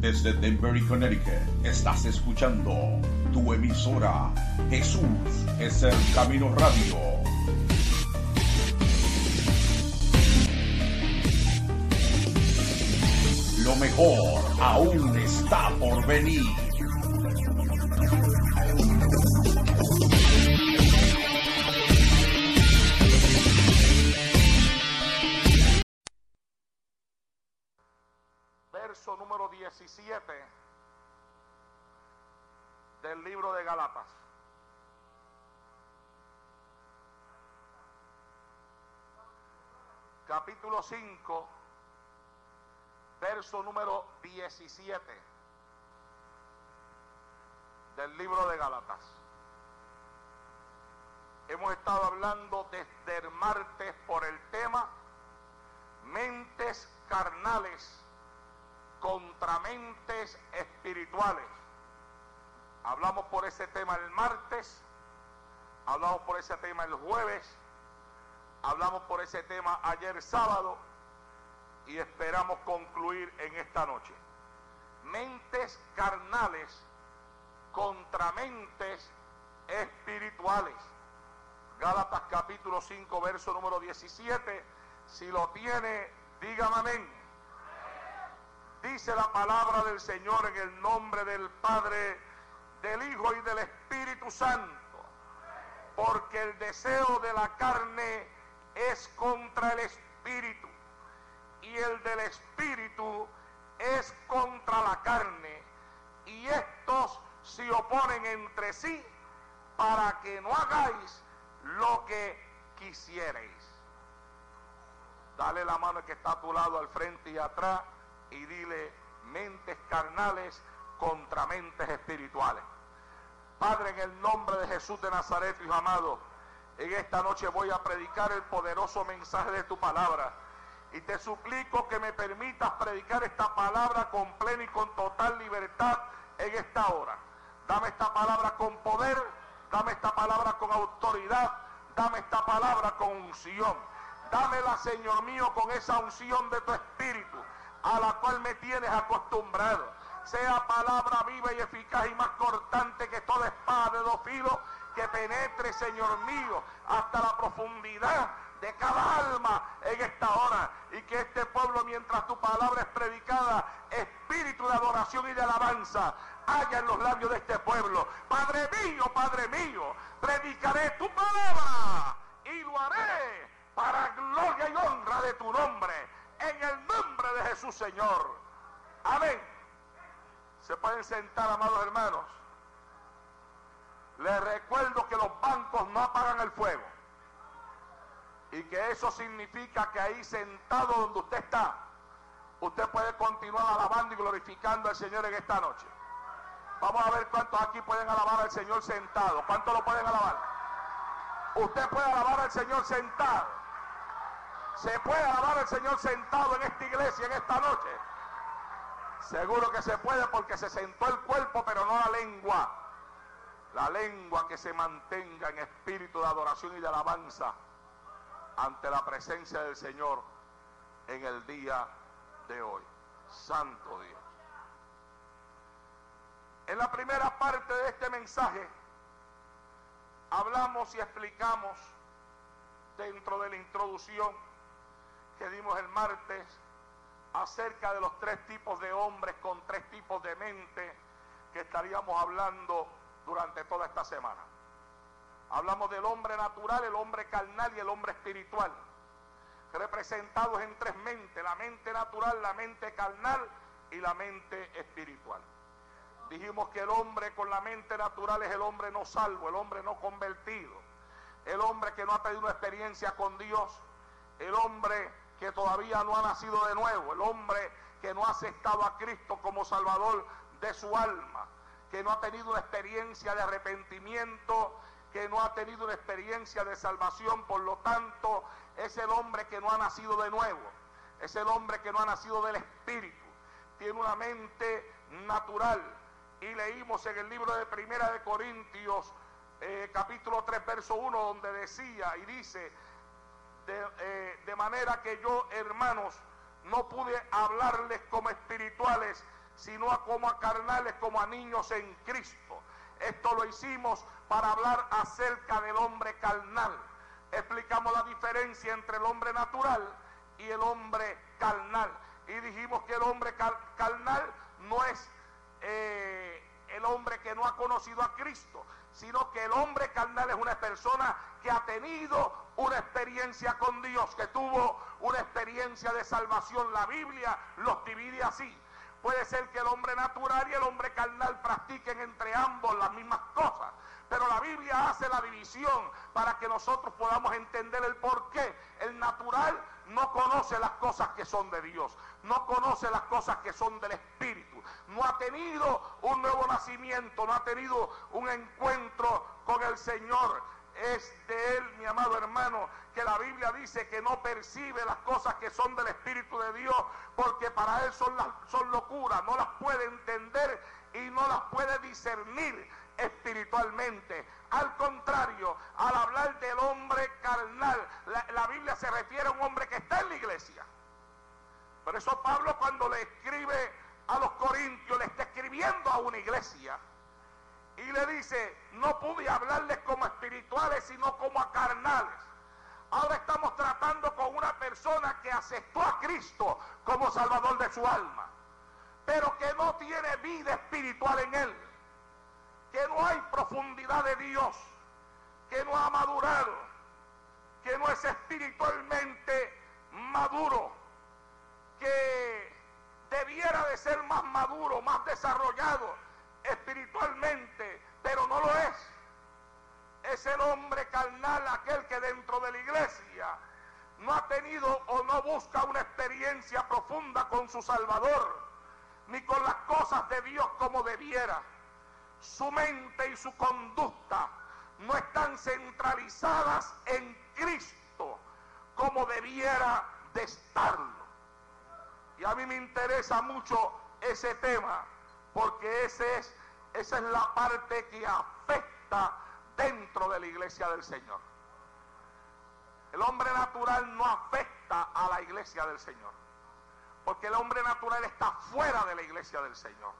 Desde Denver, Connecticut, estás escuchando tu emisora Jesús es el Camino Radio. Lo mejor aún está por venir. Verso número 17 del libro de Galatas. Capítulo 5, verso número 17 del libro de Galatas. Hemos estado hablando desde el martes por el tema mentes carnales contra mentes espirituales. Hablamos por ese tema el martes, hablamos por ese tema el jueves, hablamos por ese tema ayer sábado y esperamos concluir en esta noche. Mentes carnales contra mentes espirituales. Gálatas capítulo 5, verso número 17. Si lo tiene, dígame amén. Dice la palabra del Señor en el nombre del Padre, del Hijo y del Espíritu Santo. Porque el deseo de la carne es contra el Espíritu. Y el del Espíritu es contra la carne. Y estos se oponen entre sí para que no hagáis lo que quisierais. Dale la mano que está a tu lado, al frente y atrás y dile mentes carnales contra mentes espirituales. Padre, en el nombre de Jesús de Nazaret, hijo amado, en esta noche voy a predicar el poderoso mensaje de tu palabra. Y te suplico que me permitas predicar esta palabra con plena y con total libertad en esta hora. Dame esta palabra con poder, dame esta palabra con autoridad, dame esta palabra con unción. Dámela, Señor mío, con esa unción de tu espíritu a la cual me tienes acostumbrado. Sea palabra viva y eficaz y más cortante que toda espada de dos filos que penetre, Señor mío, hasta la profundidad de cada alma en esta hora. Y que este pueblo mientras tu palabra es predicada espíritu de adoración y de alabanza haya en los labios de este pueblo. Padre mío, Padre mío predicaré tu palabra y lo haré para gloria y honra de tu nombre en el nombre de Jesús Señor amén se pueden sentar amados hermanos les recuerdo que los bancos no apagan el fuego y que eso significa que ahí sentado donde usted está, usted puede continuar alabando y glorificando al Señor en esta noche. Vamos a ver cuántos aquí pueden alabar al Señor sentado. ¿Cuántos lo pueden alabar? Usted puede alabar al Señor sentado. Se puede alabar al Señor sentado en esta iglesia en esta noche. Seguro que se puede porque se sentó el cuerpo, pero no la lengua. La lengua que se mantenga en espíritu de adoración y de alabanza ante la presencia del Señor en el día de hoy. Santo Dios. En la primera parte de este mensaje hablamos y explicamos dentro de la introducción que dimos el martes acerca de los tres tipos de hombres con tres tipos de mente que estaríamos hablando durante toda esta semana. Hablamos del hombre natural, el hombre carnal y el hombre espiritual, representados en tres mentes, la mente natural, la mente carnal y la mente espiritual. Dijimos que el hombre con la mente natural es el hombre no salvo, el hombre no convertido, el hombre que no ha tenido una experiencia con Dios, el hombre que todavía no ha nacido de nuevo, el hombre que no ha aceptado a Cristo como Salvador de su alma, que no ha tenido una experiencia de arrepentimiento, que no ha tenido una experiencia de salvación, por lo tanto es el hombre que no ha nacido de nuevo, es el hombre que no ha nacido del Espíritu, tiene una mente natural. Y leímos en el libro de Primera de Corintios, eh, capítulo 3, verso 1, donde decía y dice, de, eh, de manera que yo, hermanos, no pude hablarles como espirituales, sino como a carnales, como a niños en Cristo. Esto lo hicimos para hablar acerca del hombre carnal. Explicamos la diferencia entre el hombre natural y el hombre carnal. Y dijimos que el hombre carnal no es eh, el hombre que no ha conocido a Cristo, sino que el hombre carnal es una persona que ha tenido una experiencia con Dios, que tuvo una experiencia de salvación. La Biblia los divide así. Puede ser que el hombre natural y el hombre carnal practiquen entre ambos las mismas cosas. Pero la Biblia hace la división para que nosotros podamos entender el por qué. El natural no conoce las cosas que son de Dios, no conoce las cosas que son del Espíritu, no ha tenido un nuevo nacimiento, no ha tenido un encuentro con el Señor. Es de Él, mi amado hermano, que la Biblia dice que no percibe las cosas que son del Espíritu de Dios, porque para Él son, son locuras, no las puede entender y no las puede discernir espiritualmente. Al contrario, al hablar del hombre carnal, la, la, Biblia se refiere a un hombre que está en la iglesia. Por eso Pablo cuando le escribe a los corintios, le está escribiendo a una iglesia. Y le dice, no pude hablarles como espirituales, sino como a carnales. Ahora estamos tratando con una persona que aceptó a Cristo como Salvador de su alma, pero que no tiene vida espiritual en él que no hay profundidad de Dios, que no ha madurado, que no es espiritualmente maduro, que debiera de ser más maduro, más desarrollado espiritualmente, pero no lo es. Es el hombre carnal aquel que dentro de la iglesia no ha tenido o no busca una experiencia profunda con su Salvador, ni con las cosas de Dios como debiera su mente y su conducta no están centralizadas en Cristo como debiera de estarlo. Y a mí me interesa mucho ese tema porque ese es, esa es la parte que afecta dentro de la iglesia del Señor. El hombre natural no afecta a la iglesia del Señor porque el hombre natural está fuera de la iglesia del Señor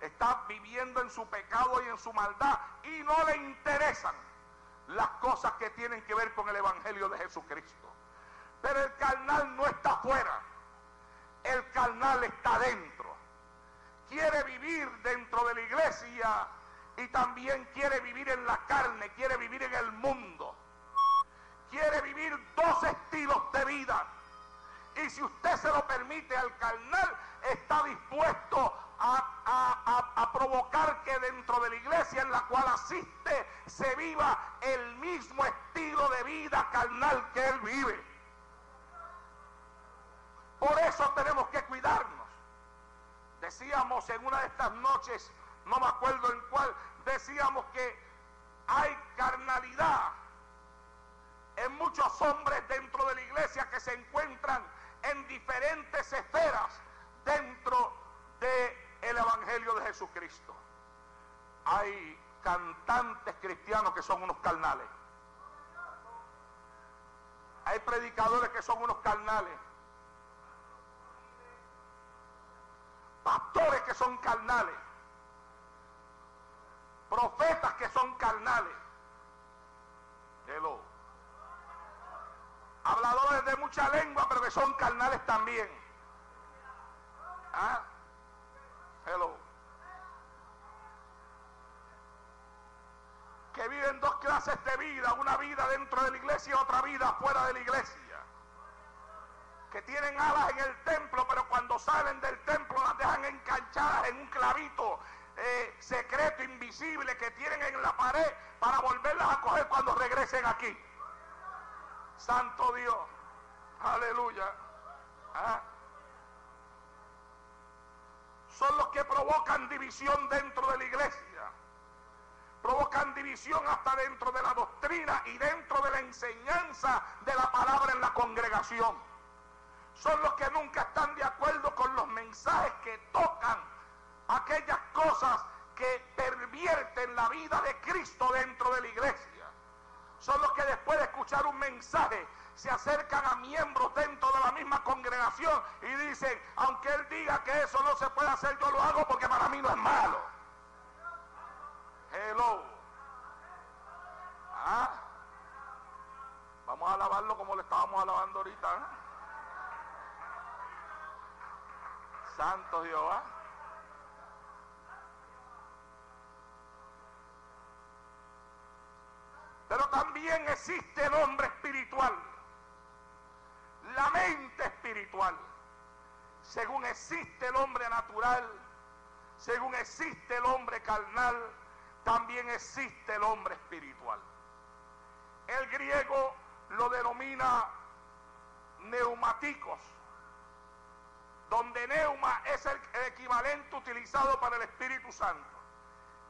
está viviendo en su pecado y en su maldad y no le interesan las cosas que tienen que ver con el Evangelio de Jesucristo. Pero el carnal no está afuera, el carnal está dentro. Quiere vivir dentro de la iglesia y también quiere vivir en la carne, quiere vivir en el mundo. Quiere vivir dos estilos de vida. Y si usted se lo permite al carnal, está dispuesto a, a, provocar que dentro de la iglesia en la cual asiste se viva el mismo estilo de vida carnal que él vive. Por eso tenemos que cuidarnos. Decíamos en una de estas noches, no me acuerdo en cuál, decíamos que hay carnalidad en muchos hombres dentro de la iglesia que se encuentran en diferentes esferas dentro de el Evangelio de Jesucristo. Hay cantantes cristianos que son unos carnales. Hay predicadores que son unos carnales. Pastores que son carnales. Profetas que son carnales. Hello. habladores de mucha lengua, pero que son carnales también. ¿Ah? Que viven dos clases de vida, una vida dentro de la iglesia y otra vida fuera de la iglesia. Que tienen alas en el templo, pero cuando salen del templo las dejan enganchadas en un clavito eh, secreto, invisible que tienen en la pared para volverlas a coger cuando regresen aquí. Santo Dios. Aleluya. ¿Ah? Son los que provocan división dentro de la iglesia. Provocan división hasta dentro de la doctrina y dentro de la enseñanza de la palabra en la congregación. Son los que nunca están de acuerdo con los mensajes que tocan aquellas cosas que pervierten la vida de Cristo dentro de la iglesia son los que después de escuchar un mensaje se acercan a miembros dentro de la misma congregación y dicen, aunque él diga que eso no se puede hacer, yo lo hago porque para mí no es malo. Hello. ¿Ah? Vamos a alabarlo como le estábamos alabando ahorita. ¿eh? Santo Jehová. Pero también existe el hombre espiritual, la mente espiritual. Según existe el hombre natural, según existe el hombre carnal, también existe el hombre espiritual. El griego lo denomina neumáticos, donde neuma es el equivalente utilizado para el Espíritu Santo.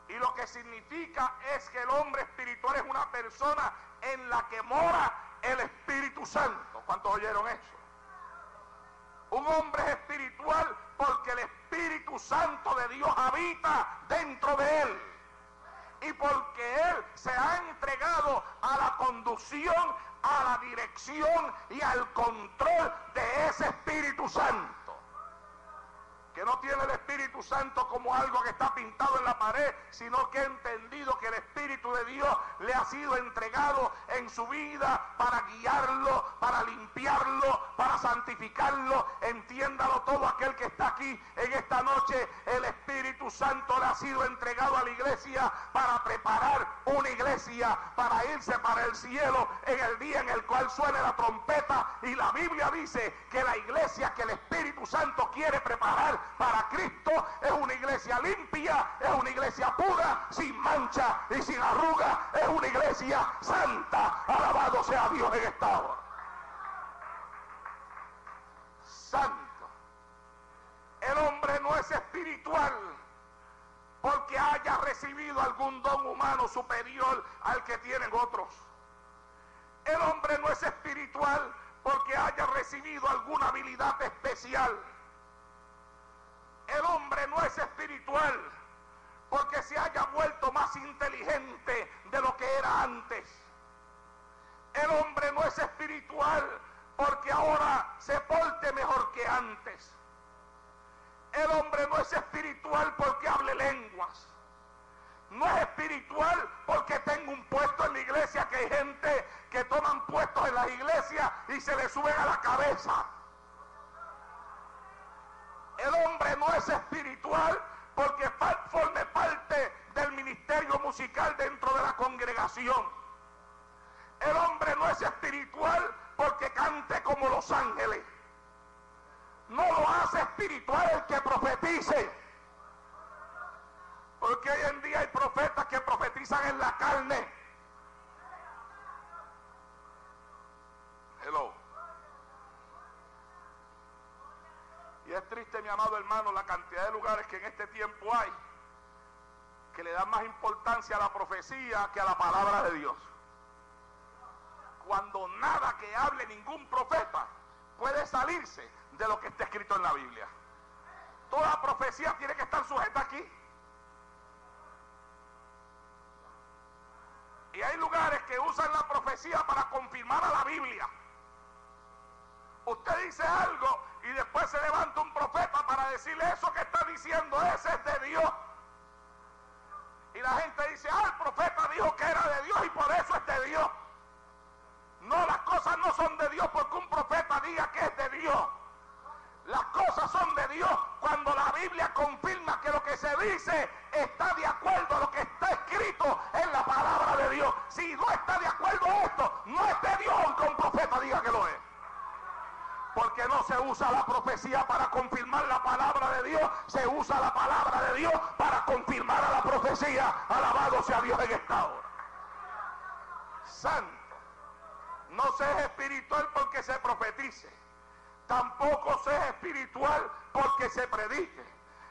Y lo que significa es que el hombre espiritual es una persona en la que mora el Espíritu Santo. ¿Cuántos oyeron eso? Un hombre es espiritual porque el Espíritu Santo de Dios habita dentro de él. Y porque él se ha entregado a la conducción, a la dirección y al control de ese Espíritu Santo que no tiene el Espíritu Santo como algo que está pintado en la pared, sino que ha entendido que el Espíritu de Dios le ha sido entregado en su vida para guiarlo, para limpiarlo, para santificarlo. Entiéndalo todo aquel que está aquí en esta noche. El Espíritu Santo le ha sido entregado a la iglesia para preparar una iglesia, para irse para el cielo en el día en el cual suene la trompeta. Y la Biblia dice que la iglesia que el Espíritu Santo quiere preparar para Cristo es una iglesia limpia, es una iglesia pura, sin mancha y sin arruga, es una iglesia santa. Alabado sea Dios en esta hora. Santo. El hombre no es espiritual porque haya recibido algún don humano superior al que tienen otros. El hombre no es espiritual porque haya recibido alguna habilidad especial. El hombre no es espiritual porque se haya vuelto más inteligente de lo que era antes. El hombre no es espiritual porque ahora se porte mejor que antes. El hombre no es espiritual porque hable lenguas. No es espiritual porque tengo un puesto en la iglesia que hay gente que toman puestos en la iglesia y se le suben a la cabeza. El hombre no es espiritual porque forme parte del ministerio musical dentro de la congregación. El hombre no es espiritual porque cante como los ángeles. No lo hace espiritual el que profetice. Porque hoy en día hay profetas que profetizan en la carne. Mi amado hermano, la cantidad de lugares que en este tiempo hay que le dan más importancia a la profecía que a la palabra de Dios. Cuando nada que hable ningún profeta puede salirse de lo que está escrito en la Biblia. Toda profecía tiene que estar sujeta aquí. Y hay lugares que usan la profecía para confirmar a la Biblia. Usted dice algo y después se levanta un profeta para decirle eso que está diciendo, ese es de Dios. Y la gente dice, ah, el profeta dijo que era de Dios y por eso es de Dios. No, las cosas no son de Dios porque un profeta diga que es de Dios. Las cosas son de Dios cuando la Biblia confirma que lo que se dice está de acuerdo a lo que está escrito en la palabra de Dios. Si no está de acuerdo esto, no es de Dios aunque un profeta diga que lo es. Porque no se usa la profecía para confirmar la palabra de Dios, se usa la palabra de Dios para confirmar a la profecía. Alabado sea Dios en esta hora. Santo. No se espiritual porque se profetice Tampoco sea espiritual porque se predique.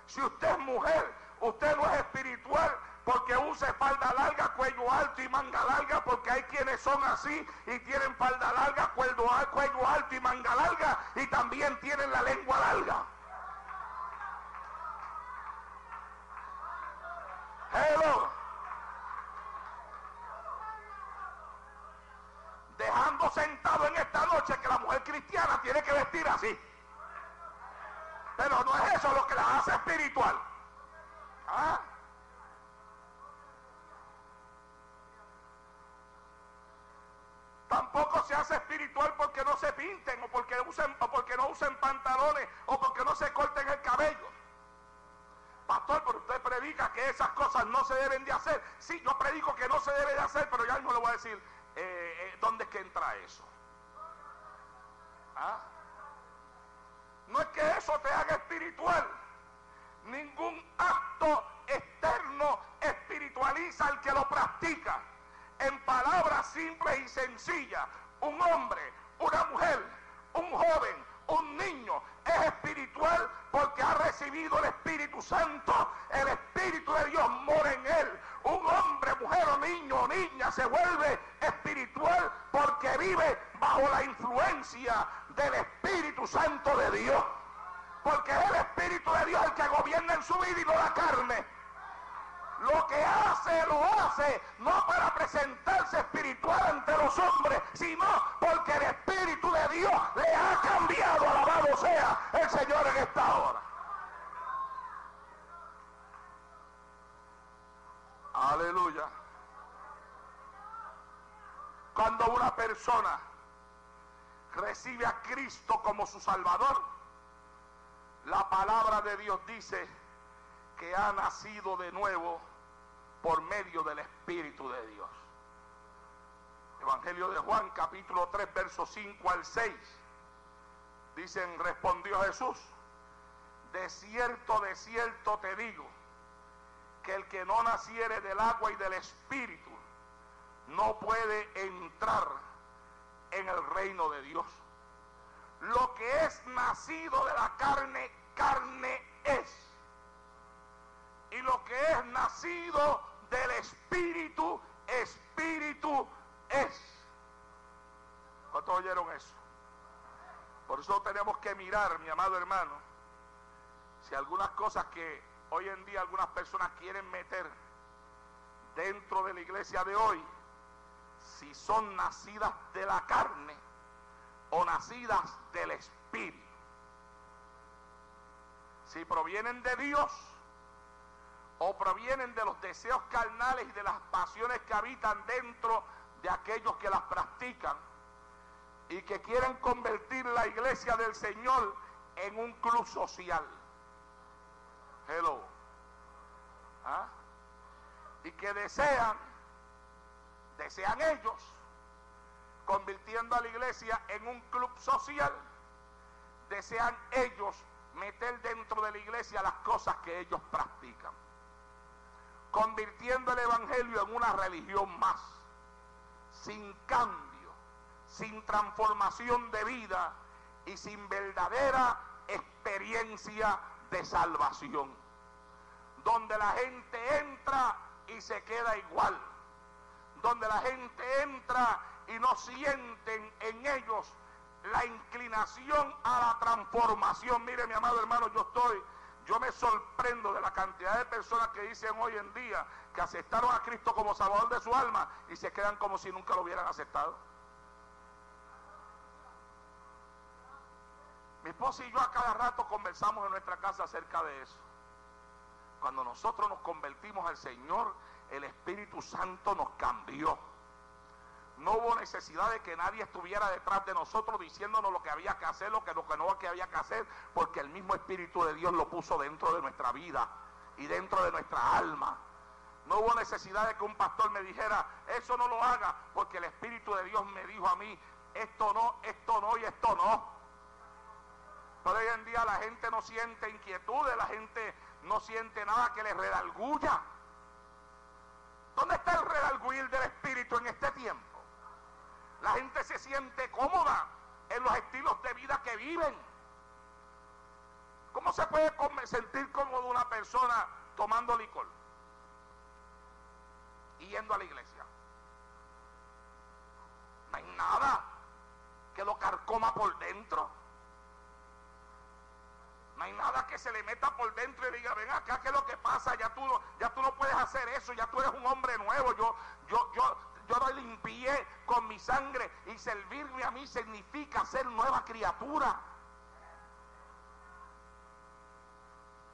Si usted es mujer, usted no es espiritual porque use falda larga, cuello alto y manga larga, porque hay quienes son así y tienen falda larga, cuello, cuello alto y manga larga, y también tienen la lengua larga. Hello. dejando sentado en esta noche que la mujer cristiana tiene que vestir así. Pero no es eso lo que la hace espiritual. ¿Ah? Tampoco se hace espiritual porque no se pinten o porque, usen, o porque no usen pantalones o porque no se corten el cabello. Pastor, pero usted predica que esas cosas no se deben de hacer. Sí, yo predico que no se debe de hacer, pero ya no le voy a decir eh, eh, ¿dónde es que entra eso? ¿Ah? No es que eso te haga espiritual. Ningún acto externo espiritualiza al que lo practica. En palabras simples y sencillas, un hombre, una mujer, un joven, un niño es espiritual porque ha recibido el Espíritu Santo. El Espíritu de Dios mora en él. Un hombre, mujer o niño o niña se vuelve espiritual porque vive bajo la influencia del Espíritu Santo de Dios. Porque es el Espíritu de Dios el que gobierna en su vida y no la carne. Lo que hace, lo hace, no para presentarse espiritual ante los hombres, sino porque el Espíritu de Dios le ha cambiado. Alabado sea el Señor en esta hora. Aleluya. Cuando una persona recibe a Cristo como su Salvador, la palabra de Dios dice que ha nacido de nuevo por medio del Espíritu de Dios. Evangelio de Juan capítulo 3 versos 5 al 6. Dicen, respondió Jesús, de cierto, de cierto te digo, que el que no naciere del agua y del Espíritu no puede entrar en el reino de Dios. Lo que es nacido de la carne, carne es y lo que es nacido del Espíritu, Espíritu es. ¿Cuántos oyeron eso? Por eso tenemos que mirar, mi amado hermano, si algunas cosas que hoy en día algunas personas quieren meter dentro de la iglesia de hoy, si son nacidas de la carne o nacidas del Espíritu. Si provienen de Dios, o provienen de los deseos carnales y de las pasiones que habitan dentro de aquellos que las practican y que quieren convertir la iglesia del Señor en un club social. Hello. ¿Ah? Y que desean, desean ellos, convirtiendo a la iglesia en un club social, desean ellos meter dentro de la iglesia las cosas que ellos practican convirtiendo el Evangelio en una religión más, sin cambio, sin transformación de vida y sin verdadera experiencia de salvación, donde la gente entra y se queda igual, donde la gente entra y no sienten en ellos la inclinación a la transformación. Mire mi amado hermano, yo estoy yo me sorprendo de la cantidad de personas que dicen hoy en día que aceptaron a Cristo como Salvador de su alma y se quedan como si nunca lo hubieran aceptado. Mi esposa y yo a cada rato conversamos en nuestra casa acerca de eso. Cuando nosotros nos convertimos al Señor, el Espíritu Santo nos cambió. No hubo necesidad de que nadie estuviera detrás de nosotros diciéndonos lo que había que hacer, lo que, lo que no había que hacer, porque el mismo Espíritu de Dios lo puso dentro de nuestra vida y dentro de nuestra alma. No hubo necesidad de que un pastor me dijera, eso no lo haga, porque el Espíritu de Dios me dijo a mí, esto no, esto no y esto no. Pero hoy en día la gente no siente inquietudes, la gente no siente nada que le redalgulla. ¿Dónde está el redalguir del Espíritu en este tiempo? La gente se siente cómoda en los estilos de vida que viven. ¿Cómo se puede sentir cómodo una persona tomando licor y yendo a la iglesia? No hay nada que lo carcoma por dentro. No hay nada que se le meta por dentro y diga, ven acá, ¿qué es lo que pasa? Ya tú, ya tú no puedes hacer eso, ya tú eres un hombre nuevo. Yo, yo, yo, yo lo limpié con mi sangre y servirme a mí significa ser nueva criatura.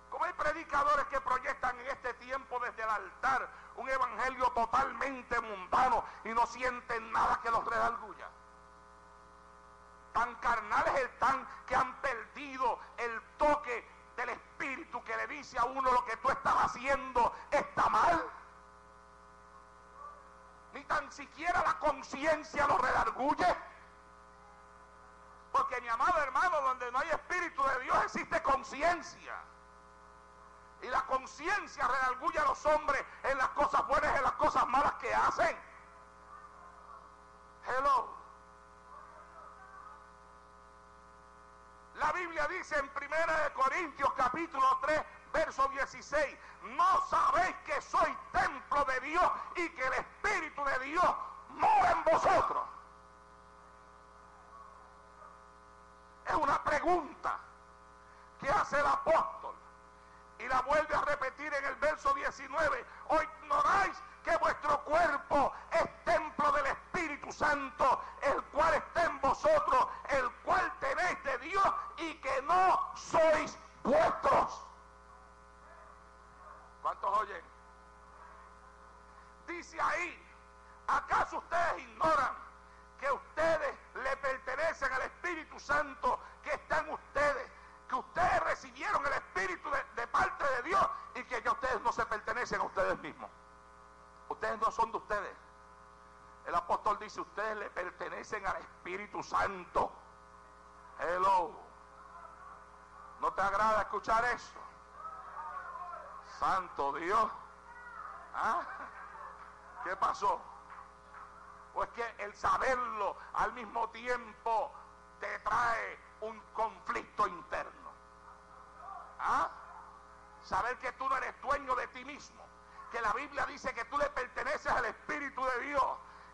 Como hay predicadores que proyectan en este tiempo desde el altar un evangelio totalmente mundano y no sienten nada que los redalgulla. Tan carnales están que han perdido el toque del espíritu que le dice a uno lo que tú estás haciendo está mal ni tan siquiera la conciencia lo redarguye. Porque mi amado hermano, donde no hay espíritu de Dios existe conciencia. Y la conciencia redarguye a los hombres en las cosas buenas y en las cosas malas que hacen. Hello. La Biblia dice en 1 Corintios capítulo 3, verso 16, no sabéis que soy templo de Dios y que el Espíritu de Dios mora en vosotros. Es una pregunta que hace el apóstol y la vuelve a repetir en el verso 19. ¿O ignoráis que vuestro cuerpo es templo del Espíritu Santo, el cual está en vosotros, el cual tenéis de Dios y que no sois vuestros? ¿Cuántos oyen? Dice ahí, ¿acaso ustedes ignoran que ustedes le pertenecen al Espíritu Santo que está en ustedes? Que ustedes recibieron el Espíritu de, parte de Dios y que ya ustedes no se pertenecen a ustedes mismos. Ustedes no son de ustedes. El apóstol dice, ustedes le pertenecen al Espíritu Santo. Hello. ¿No te agrada escuchar eso? Santo Dios. ¿Ah? ¿Qué pasó? Pues que el saberlo al mismo tiempo te trae un conflicto interno. ¿Ah? Saber que tú no eres dueño de ti mismo. Que la Biblia dice que tú le perteneces al Espíritu de Dios.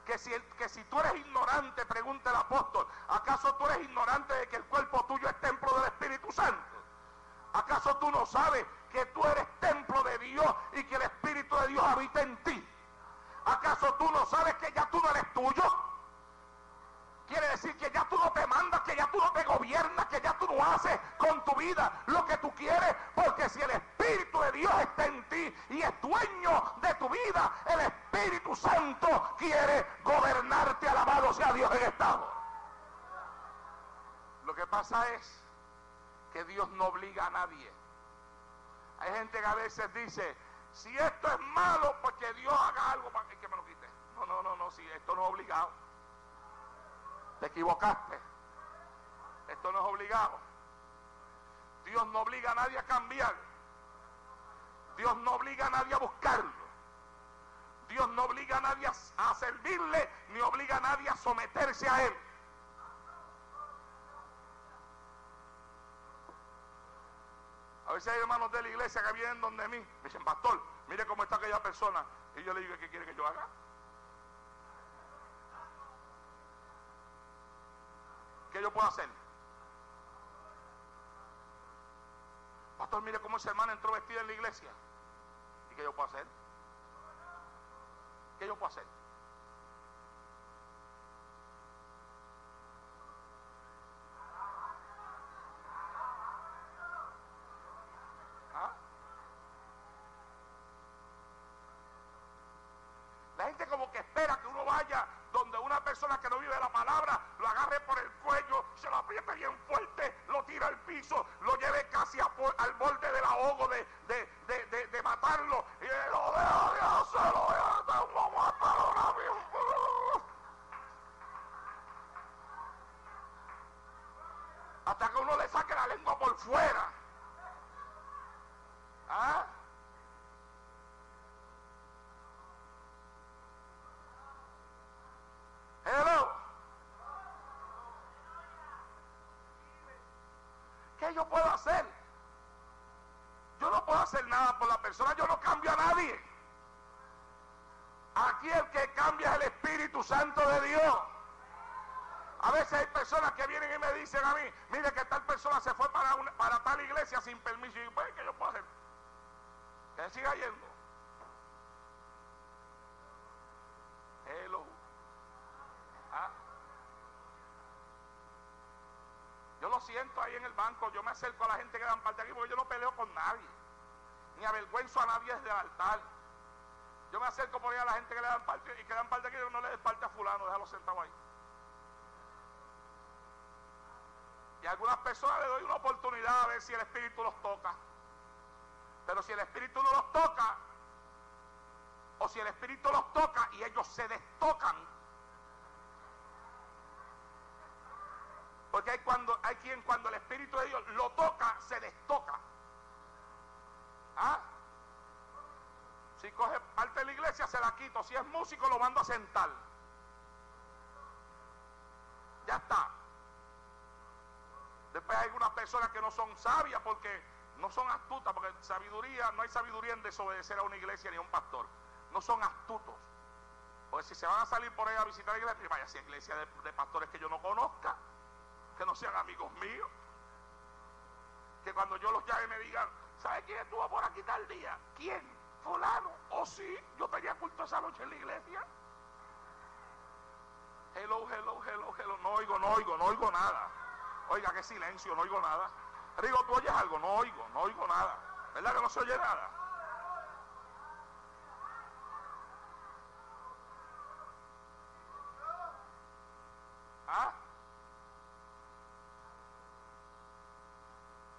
Que si, que si tú eres ignorante, pregunta el apóstol, ¿acaso tú eres ignorante de que el cuerpo tuyo es templo del Espíritu Santo? ¿Acaso tú no sabes que tú eres templo de Dios y que el Espíritu de Dios habita en ti? ¿Acaso tú no sabes que ya tú no eres tuyo? Quiere decir que ya tú no te mandas, que ya tú no te gobiernas, que ya tú no haces con tu vida lo que tú quieres, porque si el Espíritu de Dios está en ti y es dueño de tu vida, el Espíritu Santo quiere gobernarte, alabado sea Dios en estado. Lo que pasa es que Dios no obliga a nadie. Hay gente que a veces dice, si esto es malo, pues que Dios haga algo para que me lo quite. No, no, no, no, si esto no es obligado. Te equivocaste. Esto no es obligado. Dios no obliga a nadie a cambiar. Dios no obliga a nadie a buscarlo. Dios no obliga a nadie a servirle, ni obliga a nadie a someterse a él. A veces hay hermanos de la iglesia que vienen donde mí, me dicen, pastor, mire cómo está aquella persona. Y yo le digo, ¿qué quiere que yo haga? ¿Qué yo puedo hacer? Pastor, mire cómo esa hermana entró vestida en la iglesia. ¿Y qué yo puedo hacer? ¿Qué yo puedo hacer? Persona que no vive la palabra, lo agarre por el cuello, se lo apriete bien fuerte, lo tira al piso, lo lleve casi al borde del ahogo de, de, matarlo. Y lo matar ahora. Hasta que uno le saque la lengua por fuera. ¿Ah? Hello. ¿Qué yo puedo hacer? Yo no puedo hacer nada por la persona, yo no cambio a nadie. Aquí el que cambia es el Espíritu Santo de Dios. A veces hay personas que vienen y me dicen a mí, mire que tal persona se fue para, para tal iglesia sin permiso. Y pues, ¿qué yo puedo hacer? Que siga yendo. Hello. ¿Ah? Ahí en el banco, yo me acerco a la gente que dan parte aquí porque yo no peleo con nadie. Ni avergüenzo a nadie desde el altar. Yo me acerco por ahí a la gente que le dan parte y que dan parte aquí, yo no le des parte a fulano, déjalo sentado ahí. Y a algunas personas le doy una oportunidad a ver si el Espíritu los toca. Pero si el Espíritu no los toca, o si el Espíritu los toca y ellos se destocan, porque hay, cuando, hay quien cuando el Espíritu de Dios lo toca, se destoca. ¿Ah? Si coge parte de la iglesia, se la quito. Si es músico, lo mando a sentar. Ya está. Después hay algunas personas que no son sabias porque no son astutas, porque sabiduría, no hay sabiduría en desobedecer a una iglesia ni a un pastor. No son astutos. Porque si se van a salir por ahí a visitar la iglesia, vaya a iglesia de, pastores que yo no conozca, que no sean amigos míos. Que cuando yo los llame me digan, ¿sabe quién estuvo por aquí tal día? ¿Quién? Fulano. ¿O oh, sí? Yo tenía culto esa noche en la iglesia. Hello, hello, hello, hello. No oigo, no oigo, no oigo nada. Oiga, qué silencio, no oigo nada. Rigo, ¿tú oyes algo? No oigo, no oigo nada. ¿Verdad que no se oye nada? ¿Ah?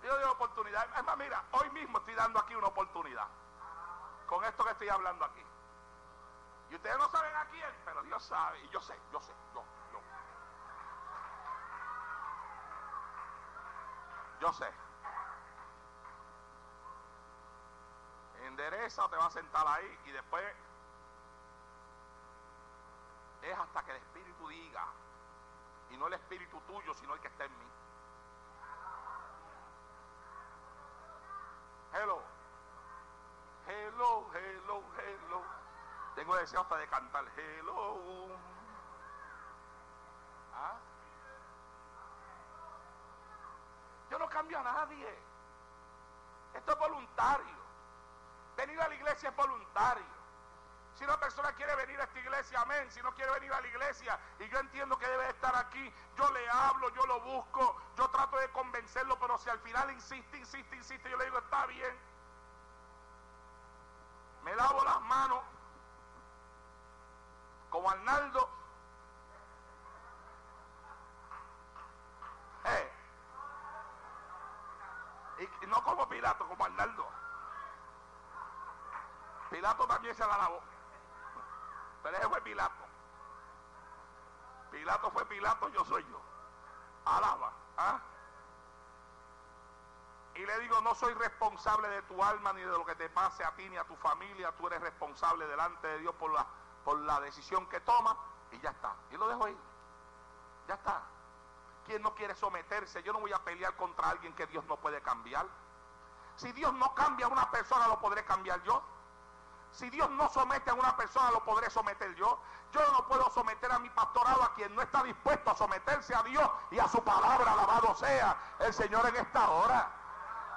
Yo doy oportunidad. Es más, mira, hoy mismo estoy dando aquí una oportunidad. Con esto que estoy hablando aquí. Y ustedes no saben a quién, pero Dios sabe. Y yo sé, yo sé, yo. Yo sé. Endereza te va a sentar ahí y después es hasta que el Espíritu diga. Y no el Espíritu tuyo, sino el que está en mí. Hello. Hello, hello, hello. Tengo deseo hasta de cantar. Hello. ¿Ah? Yo no cambio a nadie. Esto es voluntario. Venir a la iglesia es voluntario. Quiere venir a esta iglesia, amén. Si no quiere venir a la iglesia y yo entiendo que debe estar aquí, yo le hablo, yo lo busco, yo trato de convencerlo, pero si al final insiste, insiste, insiste, yo le digo, está bien. Me lavo las manos como Arnaldo Y, no como Pilato, como Arnaldo. Pilato también se la lavó. Pero ese fue Pilato. Pilato fue Pilato, yo soy yo. Alaba. ¿ah? Y le digo, no soy responsable de tu alma ni de lo que te pase a ti ni a tu familia. Tú eres responsable delante de Dios por la, por la decisión que toma y ya está. Y lo dejo ahí. Ya está. ¿Quién no quiere someterse? Yo no voy a pelear contra alguien que Dios no puede cambiar. Si Dios no cambia a una persona, lo podré cambiar yo. Si Dios no somete a una persona, lo podré someter yo. Yo no puedo someter a mi pastorado a quien no está dispuesto a someterse a Dios y a su palabra. Alabado sea el Señor en esta hora.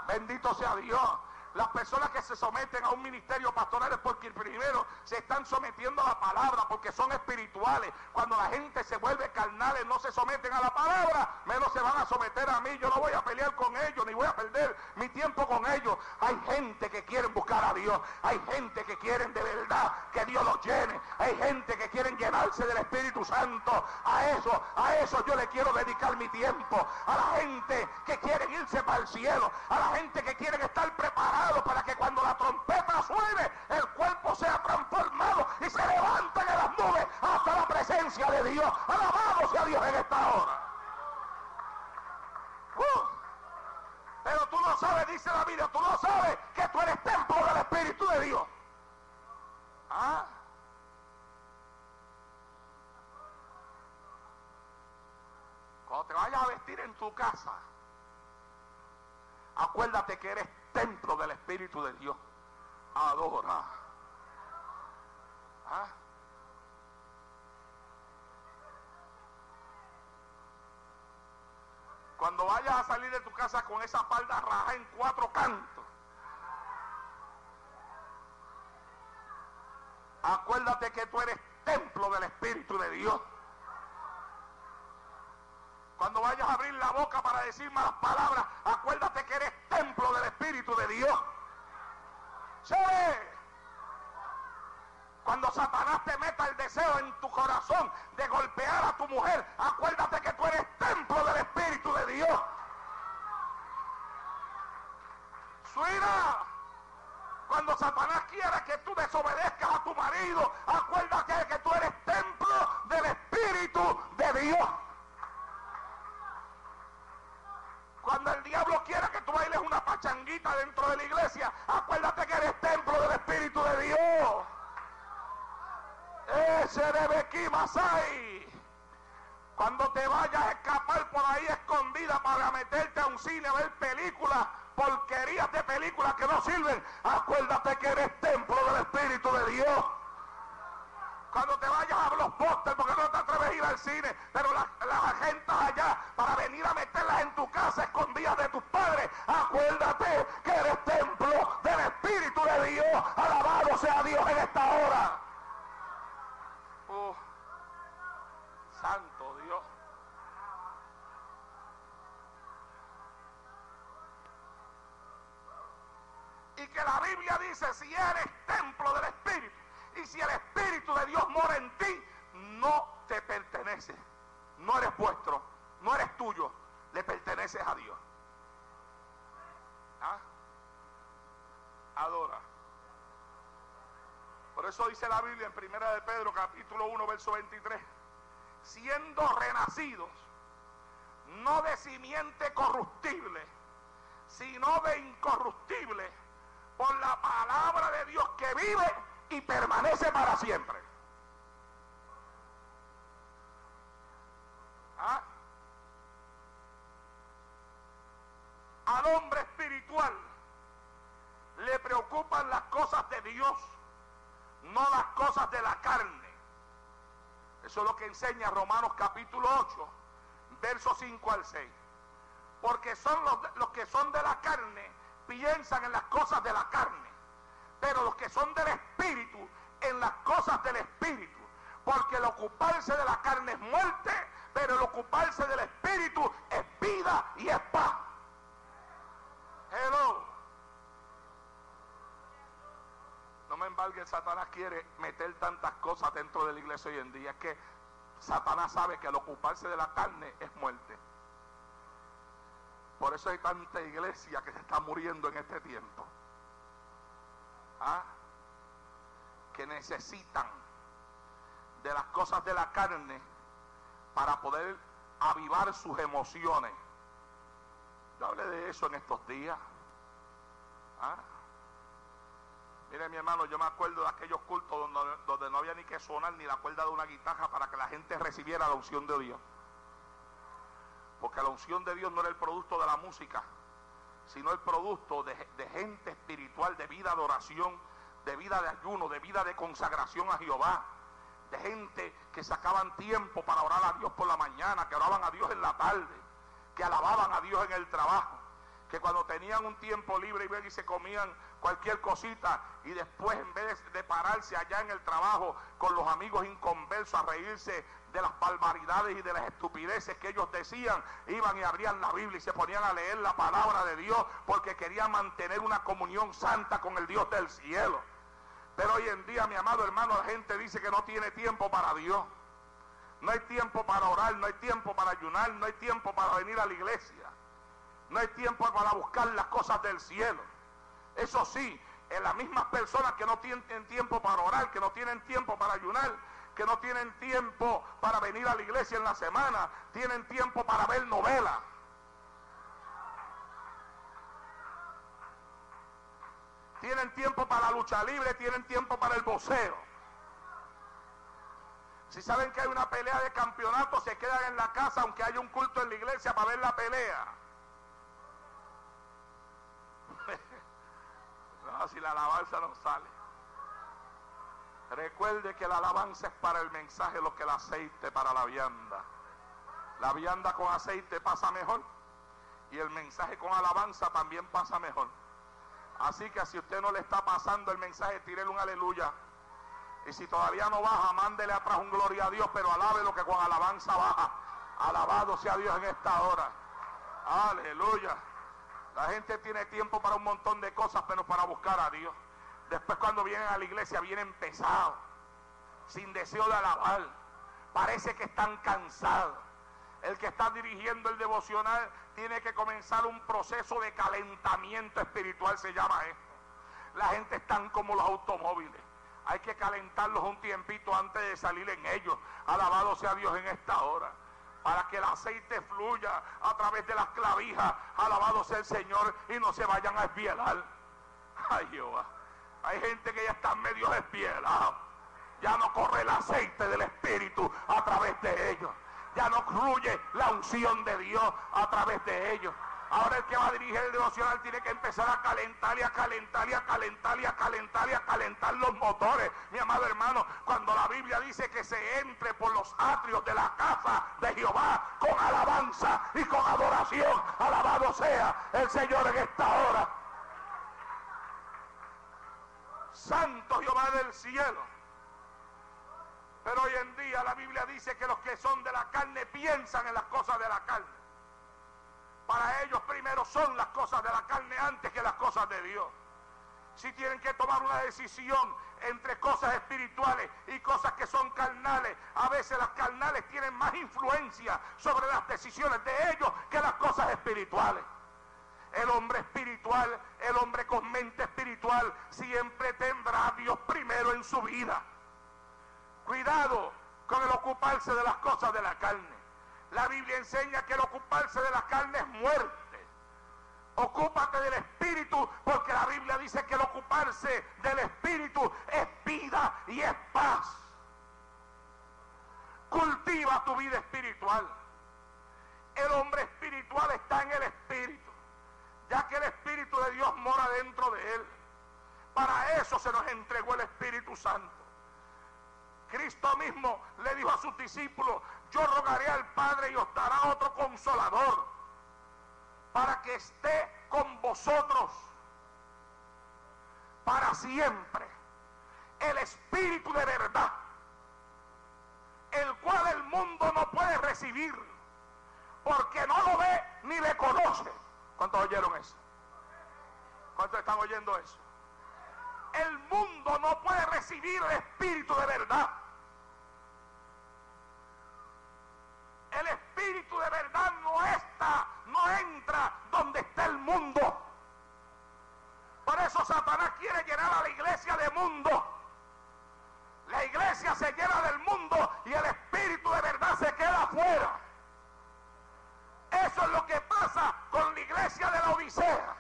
Bendito sea Dios. Las personas que se someten a un ministerio pastoral es porque primero se están sometiendo a la palabra, porque son espirituales. Cuando la gente se vuelve carnales, no se someten a la palabra, menos se van a someter a mí. Yo no voy a pelear con ellos, ni voy a perder mi tiempo con ellos. Hay gente que quiere buscar a Dios. Hay gente que quieren de verdad que Dios los llene. Hay gente que quieren llenarse del Espíritu Santo. A eso, a eso yo le quiero dedicar mi tiempo. A la gente que quieren irse para el cielo. A la gente que quieren estar para que cuando la trompeta suene, el cuerpo sea transformado y se levanten en las nubes hasta la presencia de Dios. Alabado sea Dios en esta hora. Uh. pero tú no sabes, dice la Biblia, tú no sabes que tú eres templo del Espíritu de Dios. ¿Ah? Cuando te vayas a vestir en tu casa, acuérdate que eres templo del Espíritu de Dios. Adora. ¿Ah? Cuando vayas a salir de tu casa con esa falda raja en cuatro cantos, acuérdate que tú eres templo del Espíritu de Dios. Cuando vayas a abrir la boca para decir malas palabras, acuérdate que eres templo del Espíritu de Dios. Sí. Cuando Satanás te meta el deseo en tu corazón de golpear a tu mujer, acuérdate que tú eres templo del Espíritu de Dios. Suena. Cuando Satanás quiera que tú desobedezcas a tu marido, acuérdate que tú eres templo del Espíritu de Dios. Bailes una pachanguita dentro de la iglesia, acuérdate que eres templo del Espíritu de Dios. Ese de Masai. Cuando te vayas a escapar por ahí escondida para meterte a un cine a ver películas, porquerías de películas que no sirven, acuérdate que eres templo del Espíritu de Dios. Cuando te vayas a los postes, porque no te atreves a ir al cine, pero las, las agentas allá para venir a meterlas en tu casa escondidas de tus padres, acuérdate que eres templo del Espíritu de Dios. Alabado sea Dios en esta hora. Oh, santo Dios. Y que la Biblia dice, si eres templo del Espíritu, y si el Espíritu de Dios mora en ti, no te pertenece. No eres vuestro, no eres tuyo, le perteneces a Dios. ¿Ah? Adora. Por eso dice la Biblia en Primera de Pedro, capítulo 1, verso 23. Siendo renacidos, no de simiente corruptible, sino de incorruptible, por la palabra de Dios que vive y permanece para siempre. ¿Ah? Al hombre espiritual le preocupan las cosas de Dios, no las cosas de la carne. Eso es lo que enseña Romanos capítulo 8, versos 5 al 6. Porque son los, los que son de la carne, piensan en las cosas de la carne pero los que son del Espíritu, en las cosas del Espíritu. Porque el ocuparse de la carne es muerte, pero el ocuparse del Espíritu es vida y es paz. Hello. No me embargue, Satanás quiere meter tantas cosas dentro de la iglesia hoy en día. Es que Satanás sabe que el ocuparse de la carne es muerte. Por eso hay tanta iglesia que se está muriendo en este tiempo. ¿Ah? que necesitan de las cosas de la carne para poder avivar sus emociones. Yo hablé de eso en estos días. ¿Ah? Mire mi hermano, yo me acuerdo de aquellos cultos donde, donde no había ni que sonar ni la cuerda de una guitarra para que la gente recibiera la unción de Dios. Porque la unción de Dios no era el producto de la música, sino el producto de, gente espiritual, de vida de oración, de vida de ayuno, de vida de consagración a Jehová, de gente que sacaban tiempo para orar a Dios por la mañana, que oraban a Dios en la tarde, que alababan a Dios en el trabajo, que cuando tenían un tiempo libre y se comían cualquier cosita y después en vez de pararse allá en el trabajo con los amigos inconversos a reírse de las barbaridades y de las estupideces que ellos decían, iban y abrían la Biblia y se ponían a leer la palabra de Dios porque querían mantener una comunión santa con el Dios del cielo. Pero hoy en día, mi amado hermano, la gente dice que no tiene tiempo para Dios. No hay tiempo para orar, no hay tiempo para ayunar, no hay tiempo para venir a la iglesia. No hay tiempo para buscar las cosas del cielo. Eso sí, en las mismas personas que no tienen tiempo para orar, que no tienen tiempo para ayunar, que no tienen tiempo para venir a la iglesia en la semana, tienen tiempo para ver novelas. Tienen tiempo para la lucha libre, tienen tiempo para el boxeo. Si saben que hay una pelea de campeonato, se quedan en la casa aunque haya un culto en la iglesia para ver la pelea. si la alabanza no sale. Recuerde que la alabanza es para el mensaje lo que el aceite para la vianda. La vianda con aceite pasa mejor y el mensaje con alabanza también pasa mejor. Así que si usted no le está pasando el mensaje, tírele un aleluya. Y si todavía no baja, mándele atrás un gloria a Dios, pero alabe lo que con alabanza baja. Alabado sea Dios en esta hora. Aleluya. La gente tiene tiempo para un montón de cosas, pero para buscar a Dios. Después cuando vienen a la iglesia vienen pesados, sin deseo de alabar. Parece que están cansados. El que está dirigiendo el devocional tiene que comenzar un proceso de calentamiento espiritual, se llama esto. La gente están como los automóviles. Hay que calentarlos un tiempito antes de salir en ellos. Alabado sea Dios en esta hora para que el aceite fluya a través de las clavijas. Alabado sea el Señor y no se vayan a espielar. Ay Jehová. Hay gente que ya está medio espielado. Ya no corre el aceite del Espíritu a través de ellos. Ya no fluye la unción de Dios a través de ellos. Ahora el que va a dirigir el devocional tiene que empezar a calentar y a calentar y a calentar y a calentar y a calentar los motores. Mi amado hermano, cuando la Biblia dice que se entre por los atrios de la casa de Jehová con alabanza y con adoración, alabado sea el Señor en esta hora. Santo Jehová del cielo. Pero hoy en día la Biblia dice que los que son de la carne piensan en las cosas de la carne. Para ellos primero son las cosas de la carne antes que las cosas de Dios. Si tienen que tomar una decisión entre cosas espirituales y cosas que son carnales, a veces las carnales tienen más influencia sobre las decisiones de ellos que las cosas espirituales. El hombre espiritual, el hombre con mente espiritual, siempre tendrá a Dios primero en su vida. Cuidado con el ocuparse de las cosas de la carne. La Biblia enseña que el ocuparse de la carne es muerte. Ocúpate del espíritu porque la Biblia dice que el ocuparse del espíritu es vida y es paz. Cultiva tu vida espiritual. El hombre espiritual está en el espíritu, ya que el espíritu de Dios mora dentro de él. Para eso se nos entregó el Espíritu Santo. Cristo mismo le dijo a sus discípulos, yo rogaré al Padre y os dará otro consolador para que esté con vosotros para siempre. El Espíritu de verdad, el cual el mundo no puede recibir, porque no lo ve ni le conoce. ¿Cuántos oyeron eso? ¿Cuántos están oyendo eso? El mundo no puede recibir el Espíritu de verdad El espíritu de verdad no está, no entra donde está el mundo. Por eso Satanás quiere llenar a la iglesia de mundo. La iglesia se llena del mundo y el espíritu de verdad se queda afuera. Eso es lo que pasa con la iglesia de la Odisea.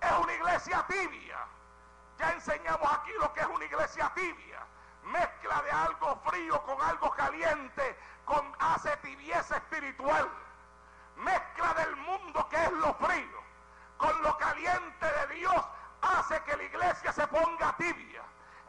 Es una iglesia tibia. Ya enseñamos aquí lo que es una iglesia tibia. Mezcla de algo frío con algo caliente con, hace tibieza espiritual. Mezcla del mundo que es lo frío con lo caliente de Dios hace que la iglesia se ponga tibia.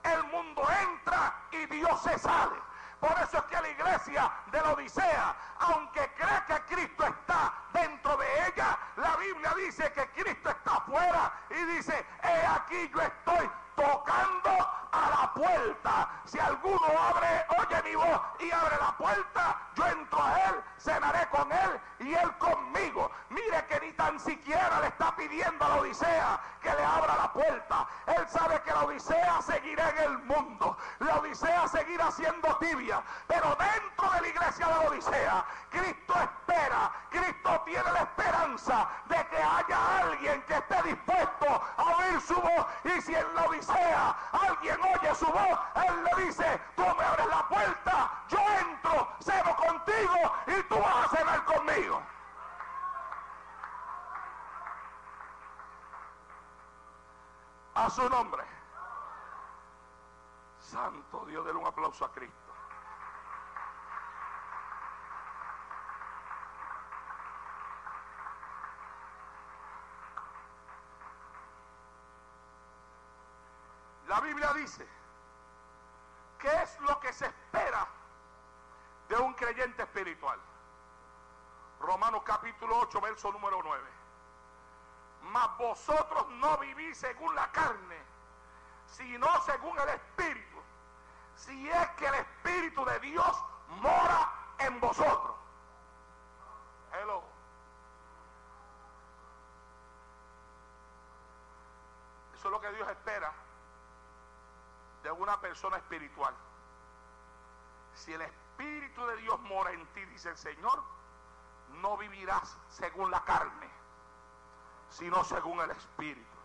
El mundo entra y Dios se sale. Por eso es que la iglesia de la Odisea, aunque cree que Cristo está dentro de ella, la Biblia dice que Cristo está afuera y dice, he aquí yo estoy tocando a la puerta. Si alguno abre, oye mi voz y abre la puerta, yo entro a él, cenaré con él y él conmigo. Mire que ni tan siquiera le está pidiendo a la Odisea que le abra la puerta. Él sabe que la Odisea seguirá en el mundo. La Odisea seguirá siendo tibia. Pero dentro de la iglesia de la Odisea, Cristo Cristo tiene la esperanza de que haya alguien que esté dispuesto a oír su voz. Y si en la Odisea alguien oye su voz, Él le dice, tú me abres la puerta, yo entro, ceno contigo y tú vas a cenar conmigo. A su nombre. Santo Dios, denle un aplauso a Cristo. La Biblia dice, ¿qué es lo que se espera de un creyente espiritual? Romanos capítulo 8, verso número 9. Mas vosotros no vivís según la carne, sino según el Espíritu. Si es que el Espíritu de Dios mora en vosotros. Hello. Eso es lo que Dios espera de una persona espiritual. Si el Espíritu de Dios mora en ti, dice el Señor, no vivirás según la carne, sino según el Espíritu.